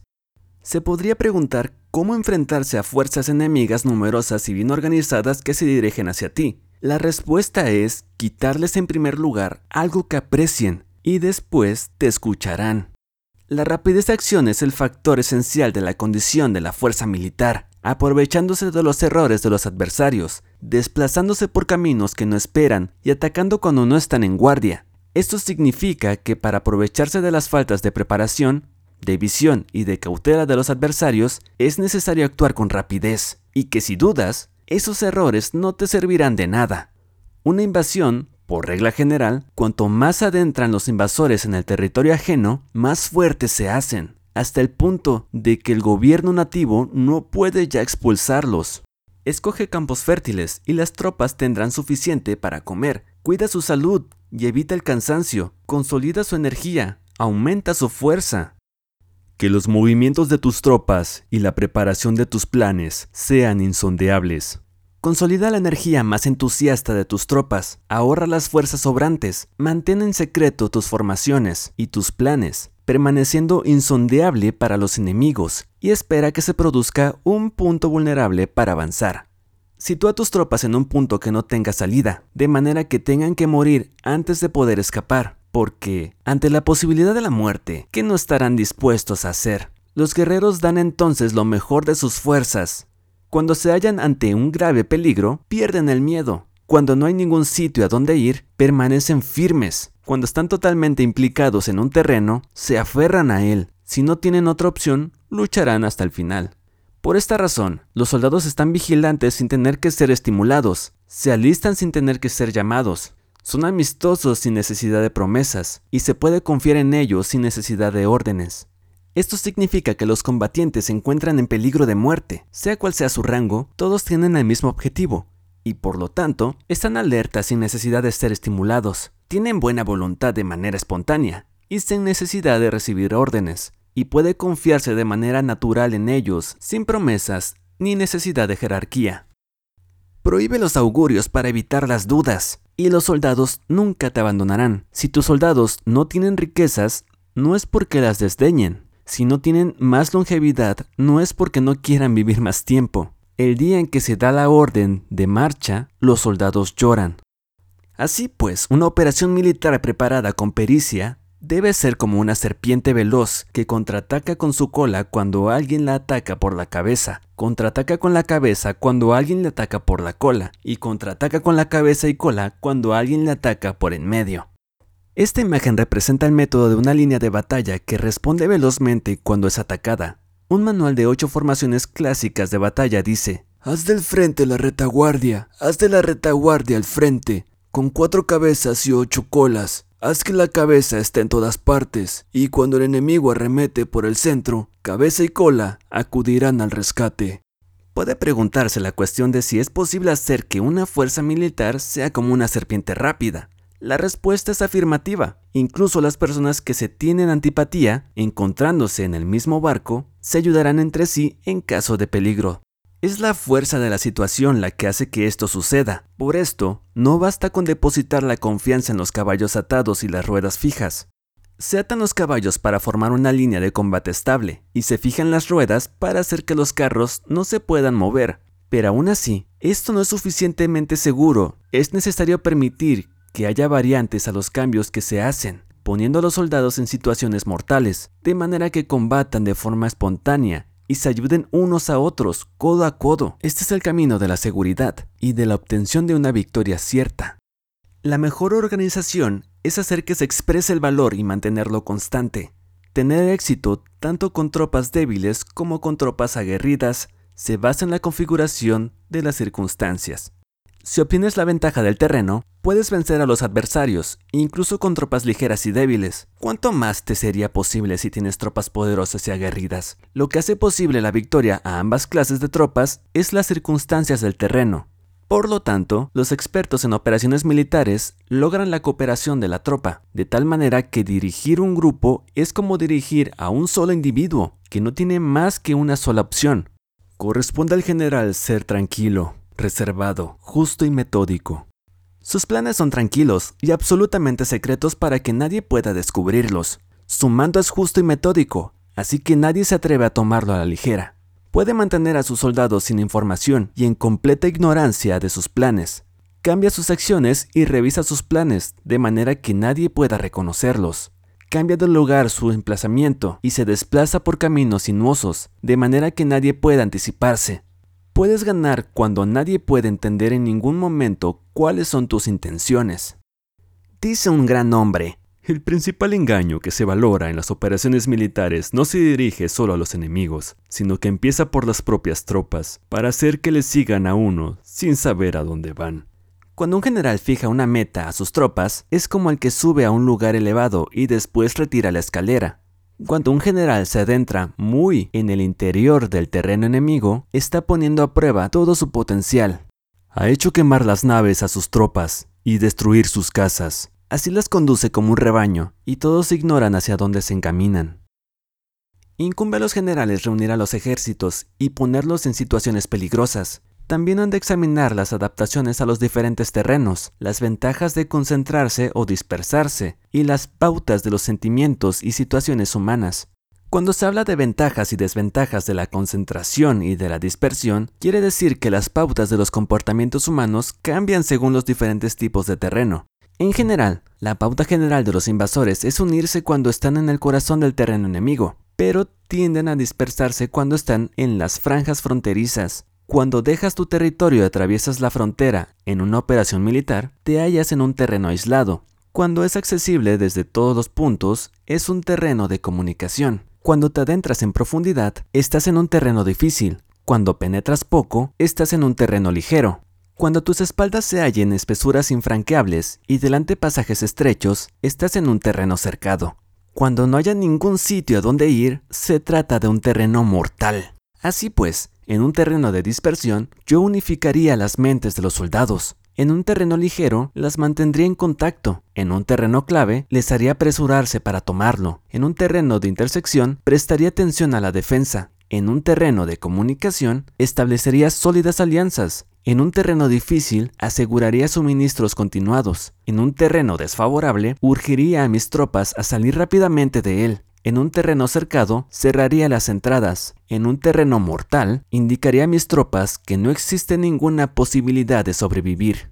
Se podría preguntar cómo enfrentarse a fuerzas enemigas numerosas y bien organizadas que se dirigen hacia ti. La respuesta es quitarles en primer lugar algo que aprecien y después te escucharán. La rapidez de acción es el factor esencial de la condición de la fuerza militar, aprovechándose de los errores de los adversarios, desplazándose por caminos que no esperan y atacando cuando no están en guardia. Esto significa que para aprovecharse de las faltas de preparación, de visión y de cautela de los adversarios, es necesario actuar con rapidez, y que si dudas, esos errores no te servirán de nada. Una invasión, por regla general, cuanto más adentran los invasores en el territorio ajeno, más fuertes se hacen, hasta el punto de que el gobierno nativo no puede ya expulsarlos. Escoge campos fértiles y las tropas tendrán suficiente para comer. Cuida su salud y evita el cansancio. Consolida su energía. Aumenta su fuerza. Que los movimientos de tus tropas y la preparación de tus planes sean insondeables. Consolida la energía más entusiasta de tus tropas, ahorra las fuerzas sobrantes, mantén en secreto tus formaciones y tus planes, permaneciendo insondeable para los enemigos, y espera que se produzca un punto vulnerable para avanzar. Sitúa tus tropas en un punto que no tenga salida, de manera que tengan que morir antes de poder escapar porque, ante la posibilidad de la muerte, ¿qué no estarán dispuestos a hacer? Los guerreros dan entonces lo mejor de sus fuerzas. Cuando se hallan ante un grave peligro, pierden el miedo. Cuando no hay ningún sitio a donde ir, permanecen firmes. Cuando están totalmente implicados en un terreno, se aferran a él. Si no tienen otra opción, lucharán hasta el final. Por esta razón, los soldados están vigilantes sin tener que ser estimulados, se alistan sin tener que ser llamados, son amistosos sin necesidad de promesas, y se puede confiar en ellos sin necesidad de órdenes. Esto significa que los combatientes se encuentran en peligro de muerte, sea cual sea su rango, todos tienen el mismo objetivo, y por lo tanto, están alertas sin necesidad de ser estimulados, tienen buena voluntad de manera espontánea, y sin necesidad de recibir órdenes, y puede confiarse de manera natural en ellos, sin promesas ni necesidad de jerarquía. Prohíbe los augurios para evitar las dudas, y los soldados nunca te abandonarán. Si tus soldados no tienen riquezas, no es porque las desdeñen. Si no tienen más longevidad, no es porque no quieran vivir más tiempo. El día en que se da la orden de marcha, los soldados lloran. Así pues, una operación militar preparada con pericia Debe ser como una serpiente veloz que contraataca con su cola cuando alguien la ataca por la cabeza, contraataca con la cabeza cuando alguien le ataca por la cola, y contraataca con la cabeza y cola cuando alguien le ataca por en medio. Esta imagen representa el método de una línea de batalla que responde velozmente cuando es atacada. Un manual de ocho formaciones clásicas de batalla dice, Haz del frente la retaguardia, haz de la retaguardia al frente, con cuatro cabezas y ocho colas, Haz que la cabeza esté en todas partes, y cuando el enemigo arremete por el centro, cabeza y cola acudirán al rescate. Puede preguntarse la cuestión de si es posible hacer que una fuerza militar sea como una serpiente rápida. La respuesta es afirmativa. Incluso las personas que se tienen antipatía, encontrándose en el mismo barco, se ayudarán entre sí en caso de peligro. Es la fuerza de la situación la que hace que esto suceda. Por esto, no basta con depositar la confianza en los caballos atados y las ruedas fijas. Se atan los caballos para formar una línea de combate estable y se fijan las ruedas para hacer que los carros no se puedan mover. Pero aún así, esto no es suficientemente seguro. Es necesario permitir que haya variantes a los cambios que se hacen, poniendo a los soldados en situaciones mortales, de manera que combatan de forma espontánea y se ayuden unos a otros, codo a codo. Este es el camino de la seguridad y de la obtención de una victoria cierta. La mejor organización es hacer que se exprese el valor y mantenerlo constante. Tener éxito tanto con tropas débiles como con tropas aguerridas se basa en la configuración de las circunstancias. Si obtienes la ventaja del terreno, puedes vencer a los adversarios, incluso con tropas ligeras y débiles. ¿Cuánto más te sería posible si tienes tropas poderosas y aguerridas? Lo que hace posible la victoria a ambas clases de tropas es las circunstancias del terreno. Por lo tanto, los expertos en operaciones militares logran la cooperación de la tropa, de tal manera que dirigir un grupo es como dirigir a un solo individuo, que no tiene más que una sola opción. Corresponde al general ser tranquilo, reservado, justo y metódico. Sus planes son tranquilos y absolutamente secretos para que nadie pueda descubrirlos. Su mando es justo y metódico, así que nadie se atreve a tomarlo a la ligera. Puede mantener a sus soldados sin información y en completa ignorancia de sus planes. Cambia sus acciones y revisa sus planes de manera que nadie pueda reconocerlos. Cambia de lugar su emplazamiento y se desplaza por caminos sinuosos, de manera que nadie pueda anticiparse. Puedes ganar cuando nadie puede entender en ningún momento cuáles son tus intenciones. Dice un gran hombre, el principal engaño que se valora en las operaciones militares no se dirige solo a los enemigos, sino que empieza por las propias tropas, para hacer que le sigan a uno sin saber a dónde van. Cuando un general fija una meta a sus tropas, es como el que sube a un lugar elevado y después retira la escalera. Cuando un general se adentra muy en el interior del terreno enemigo, está poniendo a prueba todo su potencial. Ha hecho quemar las naves a sus tropas y destruir sus casas. Así las conduce como un rebaño y todos ignoran hacia dónde se encaminan. Incumbe a los generales reunir a los ejércitos y ponerlos en situaciones peligrosas, también han de examinar las adaptaciones a los diferentes terrenos, las ventajas de concentrarse o dispersarse, y las pautas de los sentimientos y situaciones humanas. Cuando se habla de ventajas y desventajas de la concentración y de la dispersión, quiere decir que las pautas de los comportamientos humanos cambian según los diferentes tipos de terreno. En general, la pauta general de los invasores es unirse cuando están en el corazón del terreno enemigo, pero tienden a dispersarse cuando están en las franjas fronterizas, cuando dejas tu territorio y atraviesas la frontera en una operación militar, te hallas en un terreno aislado. Cuando es accesible desde todos los puntos, es un terreno de comunicación. Cuando te adentras en profundidad, estás en un terreno difícil. Cuando penetras poco, estás en un terreno ligero. Cuando tus espaldas se hallen espesuras infranqueables y delante pasajes estrechos, estás en un terreno cercado. Cuando no haya ningún sitio a donde ir, se trata de un terreno mortal. Así pues, en un terreno de dispersión, yo unificaría las mentes de los soldados. En un terreno ligero, las mantendría en contacto. En un terreno clave, les haría apresurarse para tomarlo. En un terreno de intersección, prestaría atención a la defensa. En un terreno de comunicación, establecería sólidas alianzas. En un terreno difícil, aseguraría suministros continuados. En un terreno desfavorable, urgiría a mis tropas a salir rápidamente de él. En un terreno cercado, cerraría las entradas. En un terreno mortal, indicaría a mis tropas que no existe ninguna posibilidad de sobrevivir.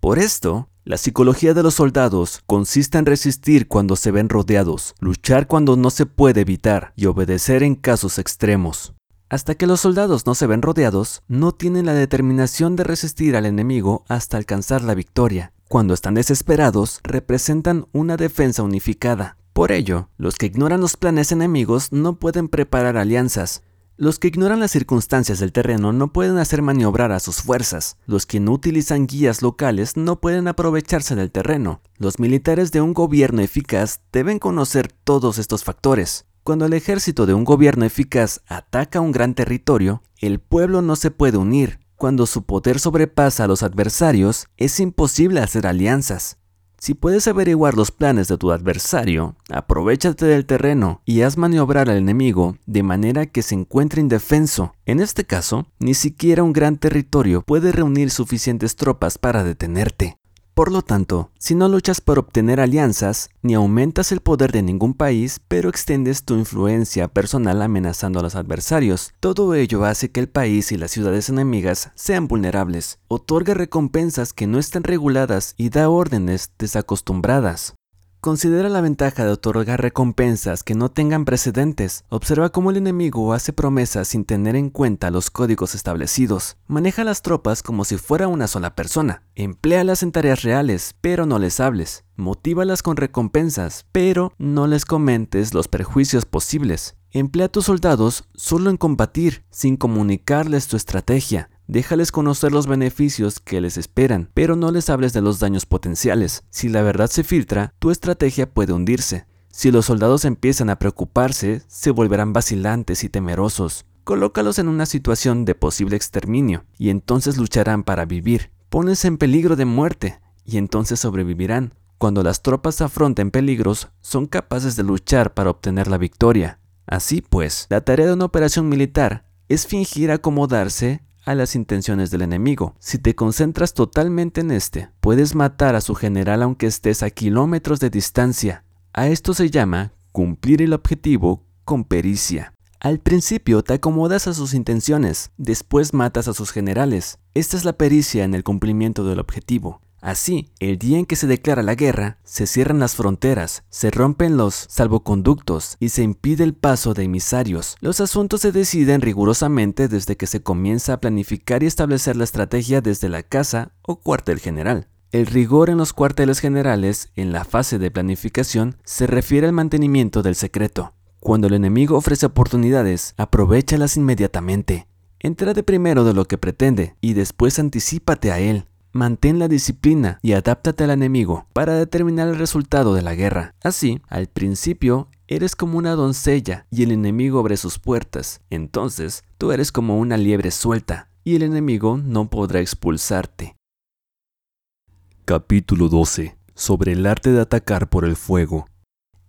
Por esto, la psicología de los soldados consiste en resistir cuando se ven rodeados, luchar cuando no se puede evitar y obedecer en casos extremos. Hasta que los soldados no se ven rodeados, no tienen la determinación de resistir al enemigo hasta alcanzar la victoria. Cuando están desesperados, representan una defensa unificada, por ello, los que ignoran los planes enemigos no pueden preparar alianzas. Los que ignoran las circunstancias del terreno no pueden hacer maniobrar a sus fuerzas. Los que no utilizan guías locales no pueden aprovecharse del terreno. Los militares de un gobierno eficaz deben conocer todos estos factores. Cuando el ejército de un gobierno eficaz ataca un gran territorio, el pueblo no se puede unir. Cuando su poder sobrepasa a los adversarios, es imposible hacer alianzas. Si puedes averiguar los planes de tu adversario, aprovechate del terreno y haz maniobrar al enemigo de manera que se encuentre indefenso. En este caso, ni siquiera un gran territorio puede reunir suficientes tropas para detenerte. Por lo tanto, si no luchas por obtener alianzas, ni aumentas el poder de ningún país, pero extiendes tu influencia personal amenazando a los adversarios, todo ello hace que el país y las ciudades enemigas sean vulnerables. Otorga recompensas que no estén reguladas y da órdenes desacostumbradas. Considera la ventaja de otorgar recompensas que no tengan precedentes. Observa cómo el enemigo hace promesas sin tener en cuenta los códigos establecidos. Maneja las tropas como si fuera una sola persona. Empléalas en tareas reales, pero no les hables. Motívalas con recompensas, pero no les comentes los perjuicios posibles. Emplea a tus soldados solo en combatir, sin comunicarles tu estrategia. Déjales conocer los beneficios que les esperan, pero no les hables de los daños potenciales. Si la verdad se filtra, tu estrategia puede hundirse. Si los soldados empiezan a preocuparse, se volverán vacilantes y temerosos. Colócalos en una situación de posible exterminio, y entonces lucharán para vivir. Pones en peligro de muerte, y entonces sobrevivirán. Cuando las tropas afronten peligros, son capaces de luchar para obtener la victoria. Así pues, la tarea de una operación militar es fingir acomodarse a las intenciones del enemigo. Si te concentras totalmente en este, puedes matar a su general aunque estés a kilómetros de distancia. A esto se llama cumplir el objetivo con pericia. Al principio te acomodas a sus intenciones, después matas a sus generales. Esta es la pericia en el cumplimiento del objetivo. Así, el día en que se declara la guerra, se cierran las fronteras, se rompen los salvoconductos y se impide el paso de emisarios. Los asuntos se deciden rigurosamente desde que se comienza a planificar y establecer la estrategia desde la casa o cuartel general. El rigor en los cuarteles generales, en la fase de planificación, se refiere al mantenimiento del secreto. Cuando el enemigo ofrece oportunidades, aprovechalas inmediatamente. Entra de primero de lo que pretende y después anticípate a él. Mantén la disciplina y adáptate al enemigo para determinar el resultado de la guerra. Así, al principio, eres como una doncella y el enemigo abre sus puertas. Entonces, tú eres como una liebre suelta y el enemigo no podrá expulsarte. Capítulo 12. Sobre el arte de atacar por el fuego.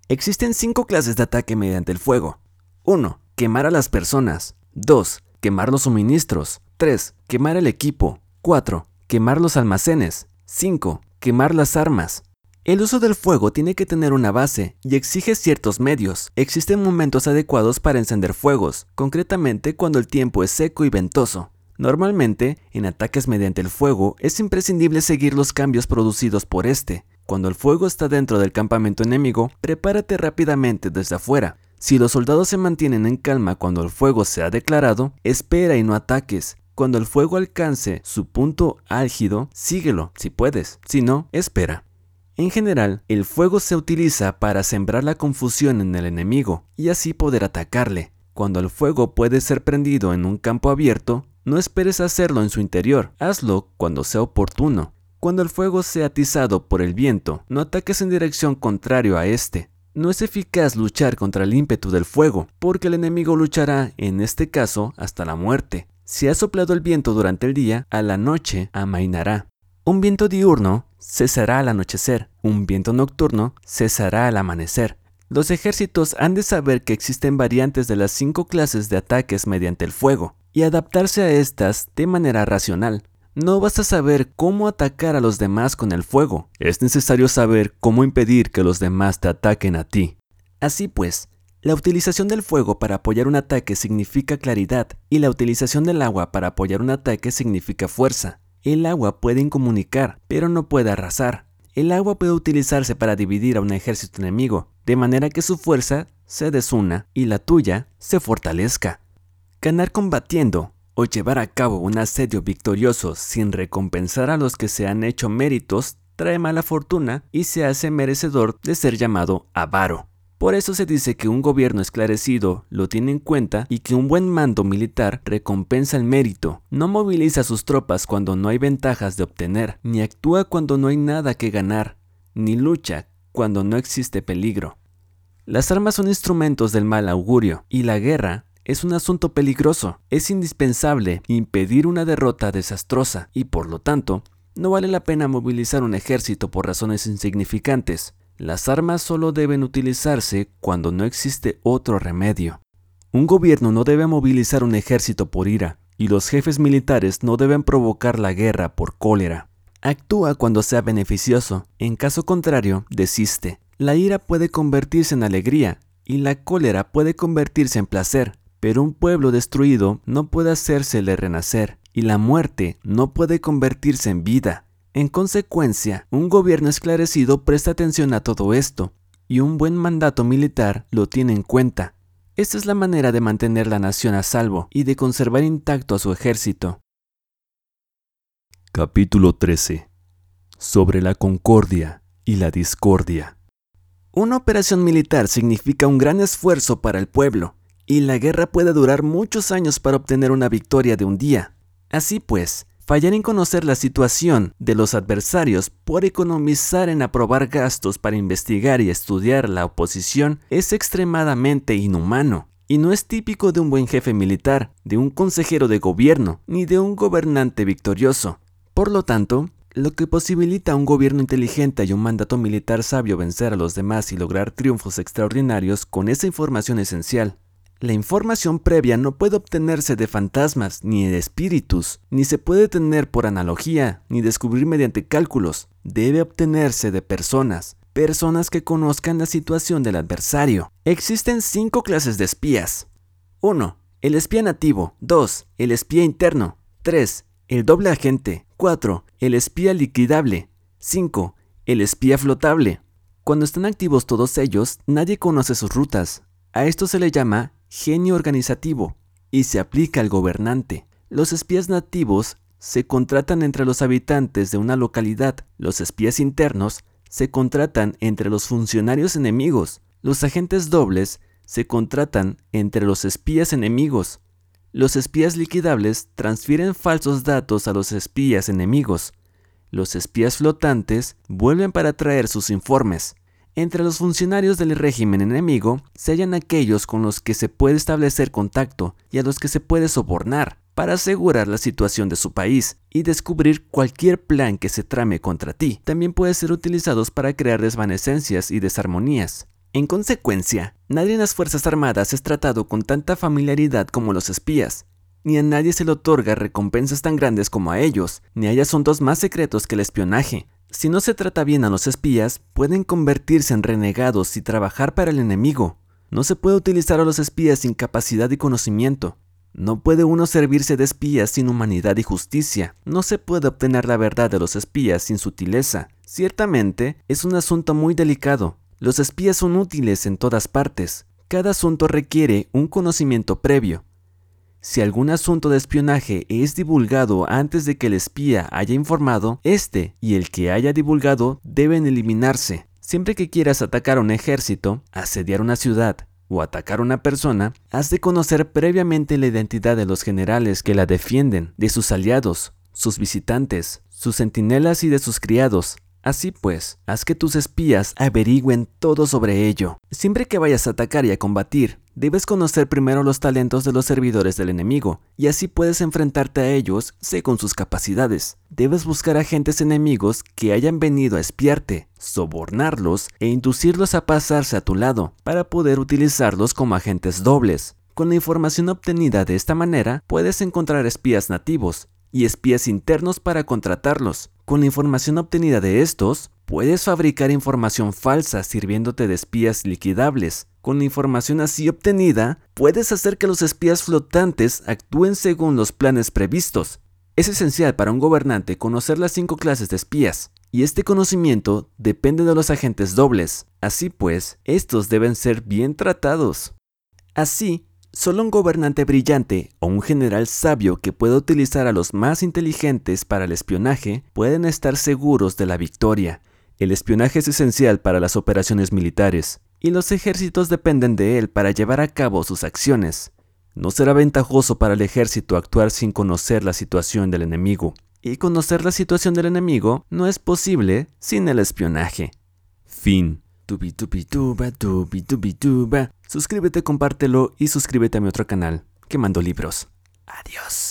Existen cinco clases de ataque mediante el fuego. 1. Quemar a las personas. 2. Quemar los suministros. 3. Quemar el equipo. 4 quemar los almacenes. 5. Quemar las armas. El uso del fuego tiene que tener una base y exige ciertos medios. Existen momentos adecuados para encender fuegos, concretamente cuando el tiempo es seco y ventoso. Normalmente, en ataques mediante el fuego, es imprescindible seguir los cambios producidos por este. Cuando el fuego está dentro del campamento enemigo, prepárate rápidamente desde afuera. Si los soldados se mantienen en calma cuando el fuego se ha declarado, espera y no ataques. Cuando el fuego alcance su punto álgido, síguelo si puedes, si no, espera. En general, el fuego se utiliza para sembrar la confusión en el enemigo y así poder atacarle. Cuando el fuego puede ser prendido en un campo abierto, no esperes hacerlo en su interior, hazlo cuando sea oportuno. Cuando el fuego sea atizado por el viento, no ataques en dirección contrario a este. No es eficaz luchar contra el ímpetu del fuego, porque el enemigo luchará, en este caso, hasta la muerte. Si ha soplado el viento durante el día, a la noche amainará. Un viento diurno cesará al anochecer, un viento nocturno cesará al amanecer. Los ejércitos han de saber que existen variantes de las cinco clases de ataques mediante el fuego, y adaptarse a estas de manera racional. No basta saber cómo atacar a los demás con el fuego, es necesario saber cómo impedir que los demás te ataquen a ti. Así pues, la utilización del fuego para apoyar un ataque significa claridad y la utilización del agua para apoyar un ataque significa fuerza. El agua puede incomunicar, pero no puede arrasar. El agua puede utilizarse para dividir a un ejército enemigo, de manera que su fuerza se desuna y la tuya se fortalezca. Ganar combatiendo o llevar a cabo un asedio victorioso sin recompensar a los que se han hecho méritos trae mala fortuna y se hace merecedor de ser llamado avaro. Por eso se dice que un gobierno esclarecido lo tiene en cuenta y que un buen mando militar recompensa el mérito. No moviliza sus tropas cuando no hay ventajas de obtener, ni actúa cuando no hay nada que ganar, ni lucha cuando no existe peligro. Las armas son instrumentos del mal augurio y la guerra es un asunto peligroso. Es indispensable impedir una derrota desastrosa y por lo tanto no vale la pena movilizar un ejército por razones insignificantes. Las armas solo deben utilizarse cuando no existe otro remedio. Un gobierno no debe movilizar un ejército por ira, y los jefes militares no deben provocar la guerra por cólera. Actúa cuando sea beneficioso, en caso contrario, desiste. La ira puede convertirse en alegría y la cólera puede convertirse en placer, pero un pueblo destruido no puede hacérsele renacer y la muerte no puede convertirse en vida. En consecuencia, un gobierno esclarecido presta atención a todo esto y un buen mandato militar lo tiene en cuenta. Esta es la manera de mantener la nación a salvo y de conservar intacto a su ejército. Capítulo 13. Sobre la concordia y la discordia. Una operación militar significa un gran esfuerzo para el pueblo, y la guerra puede durar muchos años para obtener una victoria de un día. Así pues, fallar en conocer la situación de los adversarios por economizar en aprobar gastos para investigar y estudiar la oposición es extremadamente inhumano y no es típico de un buen jefe militar, de un consejero de gobierno, ni de un gobernante victorioso. Por lo tanto, lo que posibilita a un gobierno inteligente y un mandato militar sabio vencer a los demás y lograr triunfos extraordinarios con esa información esencial. La información previa no puede obtenerse de fantasmas ni de espíritus, ni se puede tener por analogía, ni descubrir mediante cálculos. Debe obtenerse de personas, personas que conozcan la situación del adversario. Existen cinco clases de espías. 1. El espía nativo. 2. El espía interno. 3. El doble agente. 4. El espía liquidable. 5. El espía flotable. Cuando están activos todos ellos, nadie conoce sus rutas. A esto se le llama genio organizativo y se aplica al gobernante. Los espías nativos se contratan entre los habitantes de una localidad. Los espías internos se contratan entre los funcionarios enemigos. Los agentes dobles se contratan entre los espías enemigos. Los espías liquidables transfieren falsos datos a los espías enemigos. Los espías flotantes vuelven para traer sus informes. Entre los funcionarios del régimen enemigo se hallan aquellos con los que se puede establecer contacto y a los que se puede sobornar para asegurar la situación de su país y descubrir cualquier plan que se trame contra ti. También pueden ser utilizados para crear desvanecencias y desarmonías. En consecuencia, nadie en las Fuerzas Armadas es tratado con tanta familiaridad como los espías, ni a nadie se le otorga recompensas tan grandes como a ellos, ni hay asuntos más secretos que el espionaje. Si no se trata bien a los espías, pueden convertirse en renegados y trabajar para el enemigo. No se puede utilizar a los espías sin capacidad y conocimiento. No puede uno servirse de espías sin humanidad y justicia. No se puede obtener la verdad de los espías sin sutileza. Ciertamente, es un asunto muy delicado, los espías son útiles en todas partes. Cada asunto requiere un conocimiento previo. Si algún asunto de espionaje es divulgado antes de que el espía haya informado, este y el que haya divulgado deben eliminarse. Siempre que quieras atacar un ejército, asediar una ciudad o atacar a una persona, has de conocer previamente la identidad de los generales que la defienden, de sus aliados, sus visitantes, sus centinelas y de sus criados, Así pues, haz que tus espías averigüen todo sobre ello. Siempre que vayas a atacar y a combatir, debes conocer primero los talentos de los servidores del enemigo, y así puedes enfrentarte a ellos según sus capacidades. Debes buscar agentes enemigos que hayan venido a espiarte, sobornarlos e inducirlos a pasarse a tu lado, para poder utilizarlos como agentes dobles. Con la información obtenida de esta manera, puedes encontrar espías nativos, y espías internos para contratarlos. Con la información obtenida de estos, puedes fabricar información falsa sirviéndote de espías liquidables. Con información así obtenida, puedes hacer que los espías flotantes actúen según los planes previstos. Es esencial para un gobernante conocer las cinco clases de espías, y este conocimiento depende de los agentes dobles. Así pues, estos deben ser bien tratados. Así, Solo un gobernante brillante o un general sabio que pueda utilizar a los más inteligentes para el espionaje pueden estar seguros de la victoria. El espionaje es esencial para las operaciones militares, y los ejércitos dependen de él para llevar a cabo sus acciones. No será ventajoso para el ejército actuar sin conocer la situación del enemigo, y conocer la situación del enemigo no es posible sin el espionaje. Fin. Suscríbete, compártelo y suscríbete a mi otro canal, Quemando Libros. Adiós.